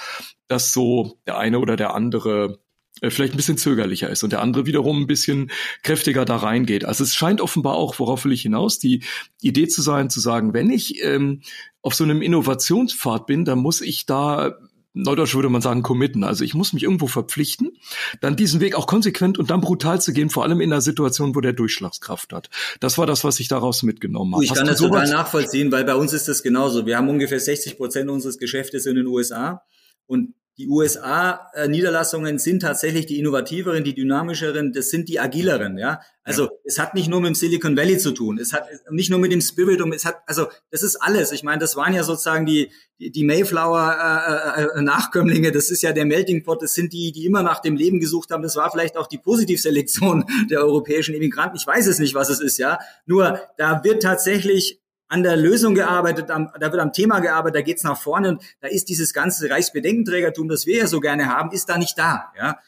dass so der eine oder der andere äh, vielleicht ein bisschen zögerlicher ist und der andere wiederum ein bisschen kräftiger da reingeht. Also es scheint offenbar auch, worauf will ich hinaus, die Idee zu sein, zu sagen, wenn ich ähm, auf so einem Innovationspfad bin, dann muss ich da Neudeutsch würde man sagen, committen. Also ich muss mich irgendwo verpflichten, dann diesen Weg auch konsequent und dann brutal zu gehen, vor allem in einer Situation, wo der Durchschlagskraft hat. Das war das, was ich daraus mitgenommen habe. Ich kann das total nachvollziehen, weil bei uns ist das genauso. Wir haben ungefähr 60 Prozent unseres Geschäftes in den USA und die USA-Niederlassungen sind tatsächlich die innovativeren, die dynamischeren, das sind die agileren, ja. Also ja. es hat nicht nur mit dem Silicon Valley zu tun, es hat nicht nur mit dem Spirit, um es hat, also das ist alles. Ich meine, das waren ja sozusagen die die, die Mayflower-Nachkömmlinge, äh, äh, das ist ja der Melting Pot, das sind die, die immer nach dem Leben gesucht haben. Das war vielleicht auch die Positivselektion der europäischen Immigranten. Ich weiß es nicht, was es ist, ja. Nur da wird tatsächlich an der Lösung gearbeitet, am, da wird am Thema gearbeitet, da geht's nach vorne und da ist dieses ganze Reichsbedenkenträgertum, das wir ja so gerne haben, ist da nicht da. Ja?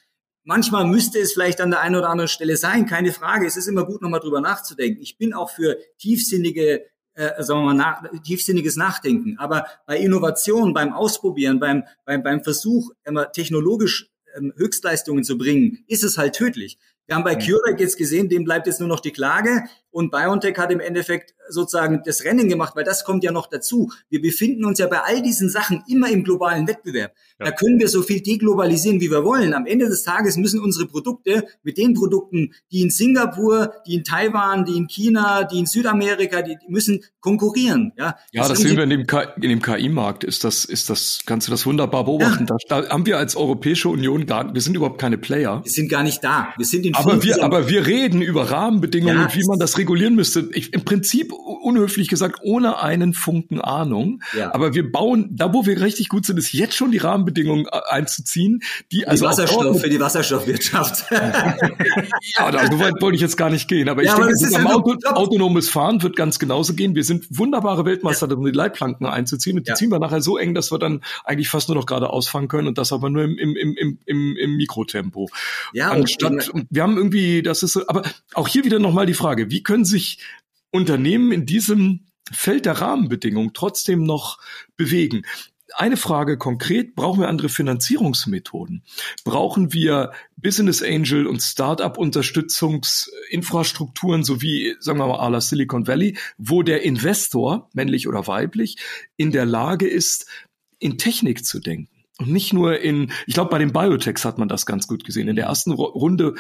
Manchmal müsste es vielleicht an der einen oder anderen Stelle sein, keine Frage. Es ist immer gut, nochmal drüber nachzudenken. Ich bin auch für tiefsinnige äh, sagen wir mal, nach, tiefsinniges Nachdenken. Aber bei Innovation, beim Ausprobieren, beim, beim, beim Versuch, immer technologisch ähm, Höchstleistungen zu bringen, ist es halt tödlich. Wir haben bei CureVac jetzt gesehen, dem bleibt jetzt nur noch die Klage und BioNTech hat im Endeffekt sozusagen das Rennen gemacht, weil das kommt ja noch dazu. Wir befinden uns ja bei all diesen Sachen immer im globalen Wettbewerb. Ja. Da können wir so viel deglobalisieren, wie wir wollen. Am Ende des Tages müssen unsere Produkte mit den Produkten, die in Singapur, die in Taiwan, die in China, die in Südamerika, die, müssen konkurrieren. Ja, ja das, sehen wir in dem, in dem KI-Markt. Ist das, ist das, kannst du das wunderbar beobachten. Ja. Da, da haben wir als Europäische Union gar, wir sind überhaupt keine Player. Wir sind gar nicht da. Wir sind in aber wir, aber wir reden über Rahmenbedingungen, ja, wie man das regulieren müsste. Ich, Im Prinzip, unhöflich gesagt, ohne einen Funken Ahnung. Ja. Aber wir bauen, da wo wir richtig gut sind, ist jetzt schon die Rahmenbedingungen äh, einzuziehen, die also. Die Wasserstoff, für die Wasserstoffwirtschaft. ja, da, so weit wollte ich jetzt gar nicht gehen. Aber ich ja, denke, aber ja Auto, autonomes Fahren wird ganz genauso gehen. Wir sind wunderbare Weltmeister, um die Leitplanken einzuziehen. Und die ziehen wir nachher so eng, dass wir dann eigentlich fast nur noch gerade ausfahren können und das aber nur im, im, im, im, im Mikrotempo. Ja, Anstatt, und wir haben irgendwie, das ist so, aber auch hier wieder nochmal die Frage, wie können sich Unternehmen in diesem Feld der Rahmenbedingungen trotzdem noch bewegen? Eine Frage konkret, brauchen wir andere Finanzierungsmethoden? Brauchen wir Business Angel und Startup Unterstützungsinfrastrukturen sowie, sagen wir mal, à Silicon Valley, wo der Investor, männlich oder weiblich, in der Lage ist, in Technik zu denken? Und nicht nur in, ich glaube, bei den Biotechs hat man das ganz gut gesehen. In der ersten Runde,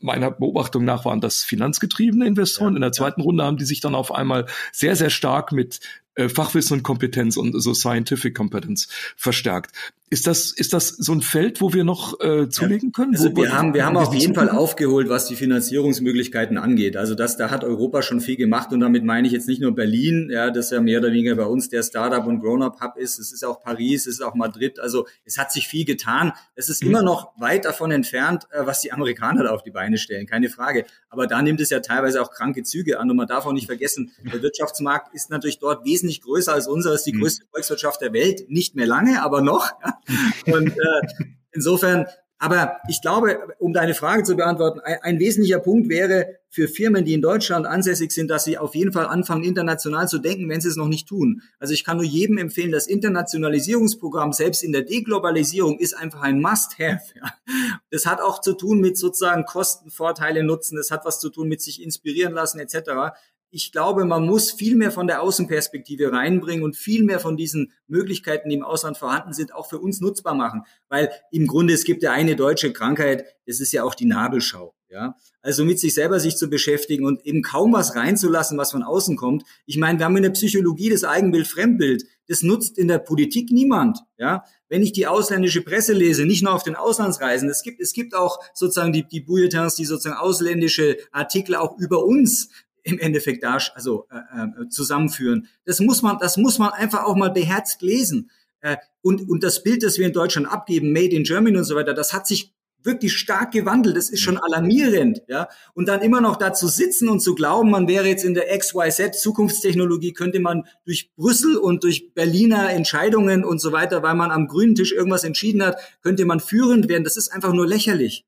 meiner Beobachtung nach, waren das finanzgetriebene Investoren. Ja, in der zweiten ja. Runde haben die sich dann auf einmal sehr, sehr stark mit äh, Fachwissen und Kompetenz und so Scientific Competence verstärkt. Ist das, ist das so ein Feld, wo wir noch äh, zulegen können? Also wir haben, wir haben auf jeden Fall aufgeholt, was die Finanzierungsmöglichkeiten angeht. Also das, da hat Europa schon viel gemacht und damit meine ich jetzt nicht nur Berlin, ja, das ja mehr oder weniger bei uns der Startup und Grown-up Hub ist. Es ist auch Paris, es ist auch Madrid. Also es hat sich viel getan. Es ist mhm. immer noch weit davon entfernt, äh, was die Amerikaner da auf die Beine stellen, keine Frage. Aber da nimmt es ja teilweise auch kranke Züge an und man darf auch nicht vergessen, der Wirtschaftsmarkt ist natürlich dort wesentlich größer als unser, ist die mhm. größte Volkswirtschaft der Welt. Nicht mehr lange, aber noch. Ja. Und äh, insofern, aber ich glaube, um deine Frage zu beantworten, ein, ein, wesentlicher Punkt wäre für Firmen, die in Deutschland ansässig sind, dass sie auf jeden Fall anfangen, international zu denken, wenn sie es noch nicht tun. Also ich kann nur jedem empfehlen, das Internationalisierungsprogramm selbst in der Deglobalisierung ist einfach ein Must-Have. Ja. Das hat auch zu tun mit sozusagen Kostenvorteile nutzen, das hat was zu tun mit sich inspirieren lassen etc ich glaube, man muss viel mehr von der Außenperspektive reinbringen und viel mehr von diesen Möglichkeiten, die im Ausland vorhanden sind, auch für uns nutzbar machen. Weil im Grunde, es gibt ja eine deutsche Krankheit, das ist ja auch die Nabelschau. Ja, also mit sich selber sich zu beschäftigen und eben kaum was reinzulassen, was von außen kommt. Ich meine, wir haben in der Psychologie das Eigenbild-Fremdbild. Das nutzt in der Politik niemand. Ja, wenn ich die ausländische Presse lese, nicht nur auf den Auslandsreisen, es gibt, es gibt auch sozusagen die, die Bulletins, die sozusagen ausländische Artikel auch über uns im Endeffekt da, also äh, äh, zusammenführen. Das muss man, das muss man einfach auch mal beherzt lesen. Äh, und, und das Bild, das wir in Deutschland abgeben, Made in Germany und so weiter, das hat sich wirklich stark gewandelt. Das ist schon mhm. alarmierend, ja. Und dann immer noch da zu sitzen und zu glauben, man wäre jetzt in der XYZ Zukunftstechnologie, könnte man durch Brüssel und durch Berliner Entscheidungen und so weiter, weil man am grünen Tisch irgendwas entschieden hat, könnte man führend werden. Das ist einfach nur lächerlich.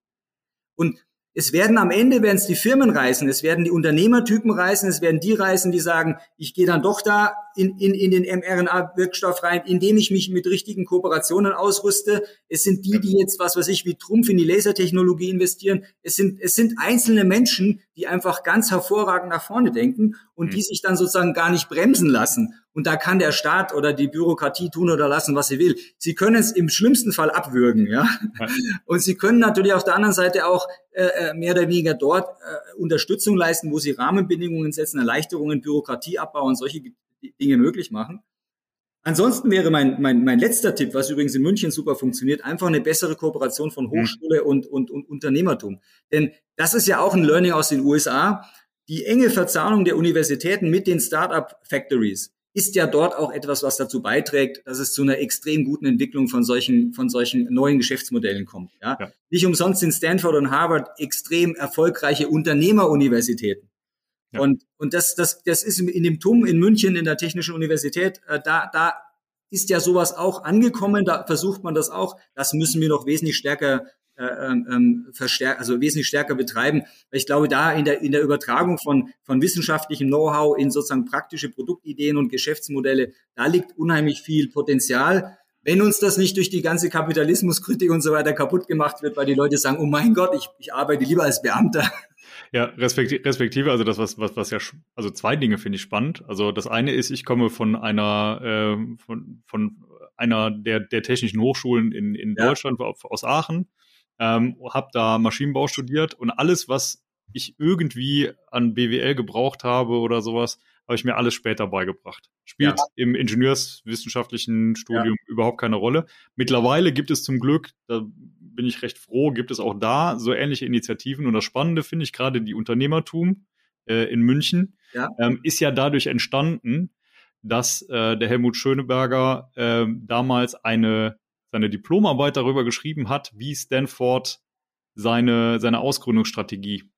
Und es werden am Ende werden es die Firmen reißen, es werden die Unternehmertypen reißen, es werden die reißen, die sagen, ich gehe dann doch da in, in, in den mRNA-Wirkstoff rein, indem ich mich mit richtigen Kooperationen ausrüste. Es sind die, die jetzt, was weiß ich, wie Trumpf in die Lasertechnologie investieren. Es sind, es sind einzelne Menschen, die einfach ganz hervorragend nach vorne denken und die mhm. sich dann sozusagen gar nicht bremsen lassen. Und da kann der Staat oder die Bürokratie tun oder lassen, was sie will. Sie können es im schlimmsten Fall abwürgen, ja. Und sie können natürlich auf der anderen Seite auch äh, äh, mehr oder weniger dort äh, Unterstützung leisten, wo sie Rahmenbedingungen setzen, Erleichterungen, Bürokratieabbau und solche Dinge möglich machen. Ansonsten wäre mein, mein, mein letzter Tipp, was übrigens in München super funktioniert, einfach eine bessere Kooperation von mhm. Hochschule und, und, und Unternehmertum. Denn das ist ja auch ein Learning aus den USA. Die enge Verzahnung der Universitäten mit den Startup Factories ist ja dort auch etwas, was dazu beiträgt, dass es zu einer extrem guten Entwicklung von solchen, von solchen neuen Geschäftsmodellen kommt. Ja? ja. Nicht umsonst sind Stanford und Harvard extrem erfolgreiche Unternehmeruniversitäten. Ja. Und, und das, das, das ist in dem TUM in München in der Technischen Universität, äh, da, da ist ja sowas auch angekommen, da versucht man das auch. Das müssen wir noch wesentlich stärker äh, ähm, ähm verstärken, also wesentlich stärker betreiben. Ich glaube, da in der, in der Übertragung von, von wissenschaftlichem Know-how in sozusagen praktische Produktideen und Geschäftsmodelle, da liegt unheimlich viel Potenzial. Wenn uns das nicht durch die ganze Kapitalismuskritik und so weiter kaputt gemacht wird, weil die Leute sagen, oh mein Gott, ich, ich arbeite lieber als Beamter, ja, respektive, also das, was, was, was ja, also zwei Dinge finde ich spannend. Also das eine ist, ich komme von einer, äh, von, von einer der, der technischen Hochschulen in, in ja. Deutschland, aus Aachen, ähm, habe da Maschinenbau studiert und alles, was ich irgendwie an BWL gebraucht habe oder sowas, habe ich mir alles später beigebracht. Spielt ja. im ingenieurswissenschaftlichen Studium ja. überhaupt keine Rolle. Mittlerweile gibt es zum Glück, da bin ich recht froh, gibt es auch da so ähnliche Initiativen. Und das Spannende finde ich gerade die Unternehmertum äh, in München ja. Ähm, ist ja dadurch entstanden, dass äh, der Helmut Schöneberger äh, damals eine seine Diplomarbeit darüber geschrieben hat, wie Stanford seine, seine Ausgründungsstrategie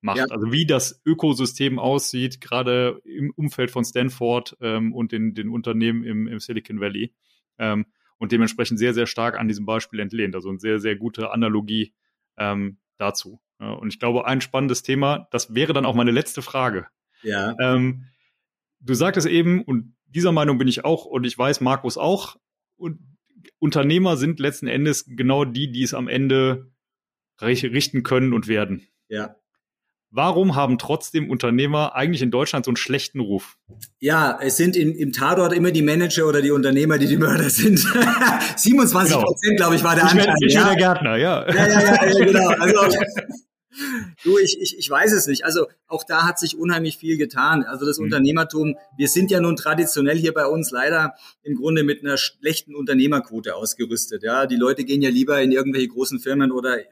macht. Ja. Also wie das Ökosystem aussieht, gerade im Umfeld von Stanford ähm, und den, den Unternehmen im, im Silicon Valley. Ähm, und dementsprechend sehr, sehr stark an diesem Beispiel entlehnt. Also eine sehr, sehr gute Analogie ähm, dazu. Ja, und ich glaube, ein spannendes Thema, das wäre dann auch meine letzte Frage. Ja. Ähm, du sagtest eben, und dieser Meinung bin ich auch, und ich weiß, Markus auch, und Unternehmer sind letzten Endes genau die, die es am Ende richten können und werden. Ja. Warum haben trotzdem Unternehmer eigentlich in Deutschland so einen schlechten Ruf? Ja, es sind im, im Tatort immer die Manager oder die Unternehmer, die die Mörder sind. 27 Prozent, genau. glaube ich, war der Anteil. Ich, ich ja. der Gärtner, ja. Ja, ja, ja, ja genau. Also, Du, ich, ich, ich weiß es nicht. Also auch da hat sich unheimlich viel getan. Also das mhm. Unternehmertum, wir sind ja nun traditionell hier bei uns leider im Grunde mit einer schlechten Unternehmerquote ausgerüstet. Ja, die Leute gehen ja lieber in irgendwelche großen Firmen oder äh,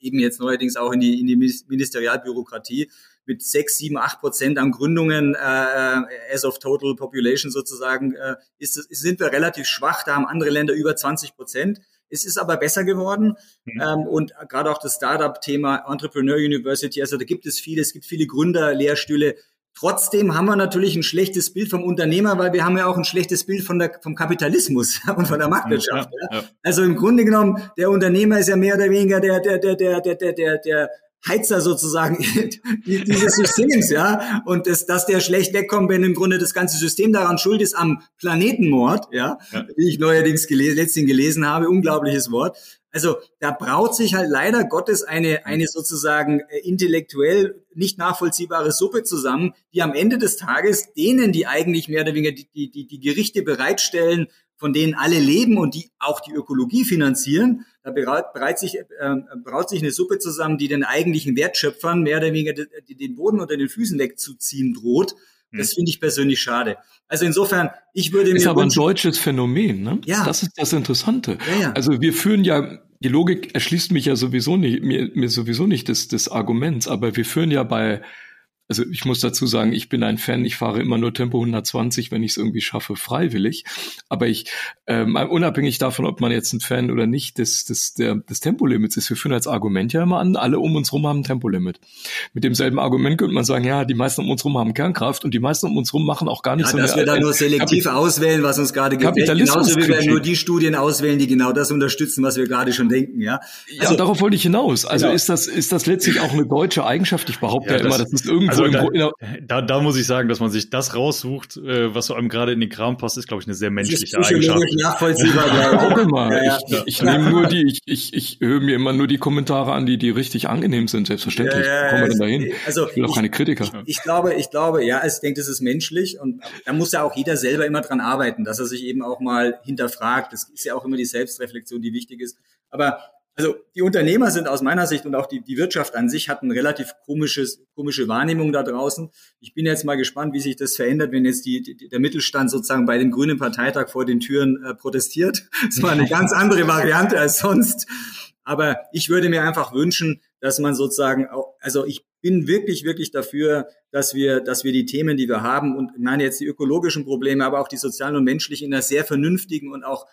eben jetzt neuerdings auch in die, in die Ministerialbürokratie mit sechs, sieben, acht Prozent an Gründungen äh, as of total population sozusagen äh, ist, sind wir relativ schwach. Da haben andere Länder über 20 Prozent. Es ist aber besser geworden. Mhm. Ähm, und gerade auch das Startup-Thema Entrepreneur University, also da gibt es viele, es gibt viele Gründerlehrstühle. Trotzdem haben wir natürlich ein schlechtes Bild vom Unternehmer, weil wir haben ja auch ein schlechtes Bild von der, vom Kapitalismus und von der Marktwirtschaft. Ja, ja. Also im Grunde genommen, der Unternehmer ist ja mehr oder weniger der, der, der, der, der, der, der, der Heizer sozusagen dieses Systems, ja. Und das, dass der schlecht wegkommt, wenn im Grunde das ganze System daran schuld ist am Planetenmord, ja, ja. wie ich neuerdings gelesen, letztens gelesen habe, unglaubliches Wort. Also da braut sich halt leider Gottes eine, eine sozusagen äh, intellektuell nicht nachvollziehbare Suppe zusammen, die am Ende des Tages denen, die eigentlich mehr oder weniger die, die, die Gerichte bereitstellen, von denen alle leben und die auch die Ökologie finanzieren, da bereit sich, äh, braut sich eine Suppe zusammen, die den eigentlichen Wertschöpfern mehr oder weniger den Boden unter den Füßen wegzuziehen droht. Das hm. finde ich persönlich schade. Also insofern, ich würde mir. Ist aber ein deutsches Phänomen, ne? Ja. Das ist das Interessante. Ja, ja. Also wir führen ja, die Logik erschließt mich ja sowieso nicht, mir, mir sowieso nicht des, des Arguments, aber wir führen ja bei also ich muss dazu sagen, ich bin ein Fan, ich fahre immer nur Tempo 120, wenn ich es irgendwie schaffe, freiwillig. Aber ich, ähm, unabhängig davon, ob man jetzt ein Fan oder nicht des, des, der, des Tempolimits ist, wir führen als Argument ja immer an, alle um uns rum haben ein Tempolimit. Mit demselben Argument könnte man sagen, ja, die meisten um uns rum haben Kernkraft und die meisten um uns rum machen auch gar nichts. Ja, dass wir da nur selektiv Kapit auswählen, was uns gerade gefällt. Genauso wie wir nur die Studien auswählen, die genau das unterstützen, was wir gerade schon denken, ja. Also, ja, darauf wollte ich hinaus. Also genau. ist das, ist das letztlich auch eine deutsche Eigenschaft? Ich behaupte ja, ja immer, das ist irgendwo also also da, da, da, muss ich sagen, dass man sich das raussucht, äh, was so einem gerade in den Kram passt, ist, glaube ich, eine sehr menschliche Eigenschaft. nachvollziehbar. ja, mal. Ja, ich, ja. ich nehme nur die, ich, ich, ich höre mir immer nur die Kommentare an, die, die richtig angenehm sind, selbstverständlich. Ja, ja, Kommen wir denn dahin? Also, ich will auch keine Kritiker. Ich, ich, glaube, ich glaube, ja, ich denke, das ist menschlich und da muss ja auch jeder selber immer dran arbeiten, dass er sich eben auch mal hinterfragt. Das ist ja auch immer die Selbstreflexion, die wichtig ist. Aber also die Unternehmer sind aus meiner Sicht und auch die, die Wirtschaft an sich hat eine relativ komisches, komische Wahrnehmung da draußen. Ich bin jetzt mal gespannt, wie sich das verändert, wenn jetzt die, die der Mittelstand sozusagen bei dem Grünen Parteitag vor den Türen äh, protestiert. Das war eine ganz andere Variante als sonst. Aber ich würde mir einfach wünschen, dass man sozusagen, auch, also ich bin wirklich, wirklich dafür, dass wir, dass wir die Themen, die wir haben, und ich meine jetzt die ökologischen Probleme, aber auch die sozialen und menschlichen in einer sehr vernünftigen und auch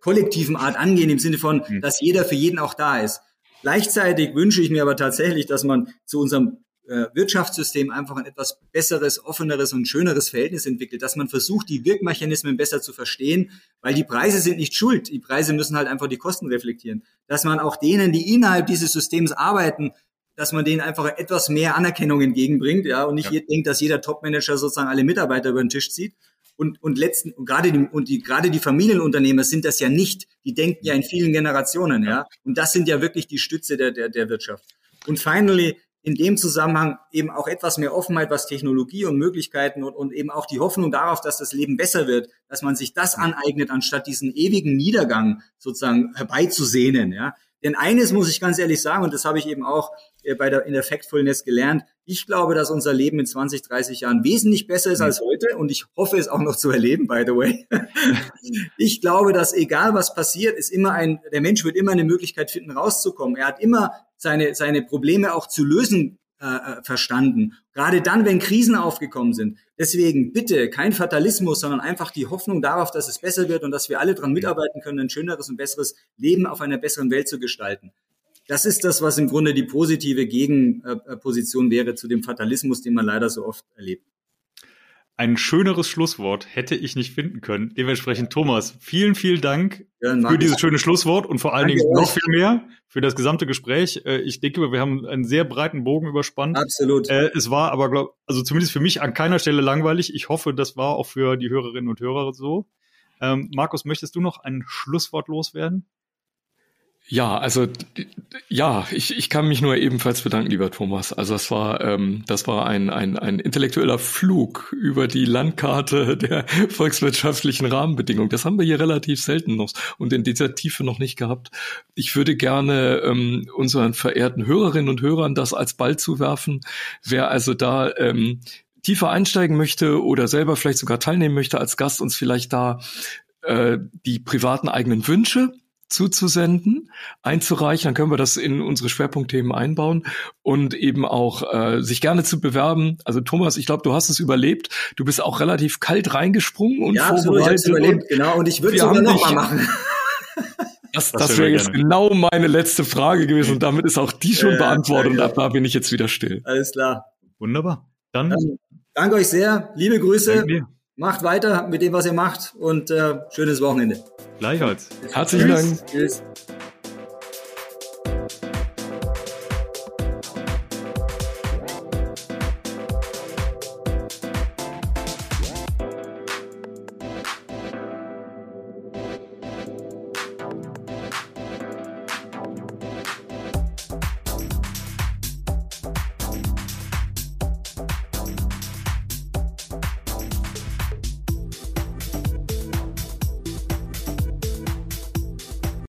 kollektiven Art angehen, im Sinne von, mhm. dass jeder für jeden auch da ist. Gleichzeitig wünsche ich mir aber tatsächlich, dass man zu unserem äh, Wirtschaftssystem einfach ein etwas besseres, offeneres und schöneres Verhältnis entwickelt, dass man versucht, die Wirkmechanismen besser zu verstehen, weil die Preise sind nicht schuld. Die Preise müssen halt einfach die Kosten reflektieren. Dass man auch denen, die innerhalb dieses Systems arbeiten, dass man denen einfach etwas mehr Anerkennung entgegenbringt, ja, und nicht ja. denkt, dass jeder Topmanager sozusagen alle Mitarbeiter über den Tisch zieht, und, und letzten, und gerade die, und die, gerade die Familienunternehmer sind das ja nicht. Die denken ja in vielen Generationen, ja. Und das sind ja wirklich die Stütze der, der, der Wirtschaft. Und finally, in dem Zusammenhang eben auch etwas mehr Offenheit, was Technologie und Möglichkeiten und, und eben auch die Hoffnung darauf, dass das Leben besser wird, dass man sich das aneignet, anstatt diesen ewigen Niedergang sozusagen herbeizusehnen, ja. Denn eines muss ich ganz ehrlich sagen, und das habe ich eben auch äh, bei der, in der Factfulness gelernt, ich glaube, dass unser Leben in 20, 30 Jahren wesentlich besser ist als heute und ich hoffe es auch noch zu erleben, by the way. ich glaube, dass egal was passiert, ist immer ein, der Mensch wird immer eine Möglichkeit finden, rauszukommen. Er hat immer seine, seine Probleme auch zu lösen äh, äh verstanden. Gerade dann, wenn Krisen aufgekommen sind. Deswegen bitte kein Fatalismus, sondern einfach die Hoffnung darauf, dass es besser wird und dass wir alle daran mitarbeiten können, ein schöneres und besseres Leben auf einer besseren Welt zu gestalten. Das ist das, was im Grunde die positive Gegenposition wäre zu dem Fatalismus, den man leider so oft erlebt. Ein schöneres Schlusswort hätte ich nicht finden können. Dementsprechend, Thomas, vielen, vielen Dank ja, für dieses schöne Schlusswort und vor allen Dingen noch viel mehr für das gesamte Gespräch. Äh, ich denke, wir haben einen sehr breiten Bogen überspannt. Absolut. Äh, es war aber, glaub, also zumindest für mich an keiner Stelle langweilig. Ich hoffe, das war auch für die Hörerinnen und Hörer so. Ähm, Markus, möchtest du noch ein Schlusswort loswerden? Ja, also ja, ich, ich kann mich nur ebenfalls bedanken, lieber Thomas. Also das war ähm, das war ein, ein, ein intellektueller Flug über die Landkarte der volkswirtschaftlichen Rahmenbedingungen. Das haben wir hier relativ selten noch und in dieser Tiefe noch nicht gehabt. Ich würde gerne ähm, unseren verehrten Hörerinnen und Hörern das als Ball zuwerfen. Wer also da ähm, tiefer einsteigen möchte oder selber vielleicht sogar teilnehmen möchte als Gast, uns vielleicht da äh, die privaten eigenen Wünsche zuzusenden, einzureichen, dann können wir das in unsere Schwerpunktthemen einbauen und eben auch äh, sich gerne zu bewerben. Also Thomas, ich glaube, du hast es überlebt. Du bist auch relativ kalt reingesprungen und ja, vorbereitet. Ja, überlebt, und genau. Und ich würde es sogar nochmal machen. Das, das, das wäre jetzt genau meine letzte Frage gewesen und damit ist auch die schon äh, beantwortet und ab da bin ich jetzt wieder still. Alles klar. Wunderbar. Dann, Dann danke euch sehr. Liebe Grüße. Macht weiter mit dem, was ihr macht und äh, schönes Wochenende. Gleichfalls. Herzlichen Dank. Tschüss.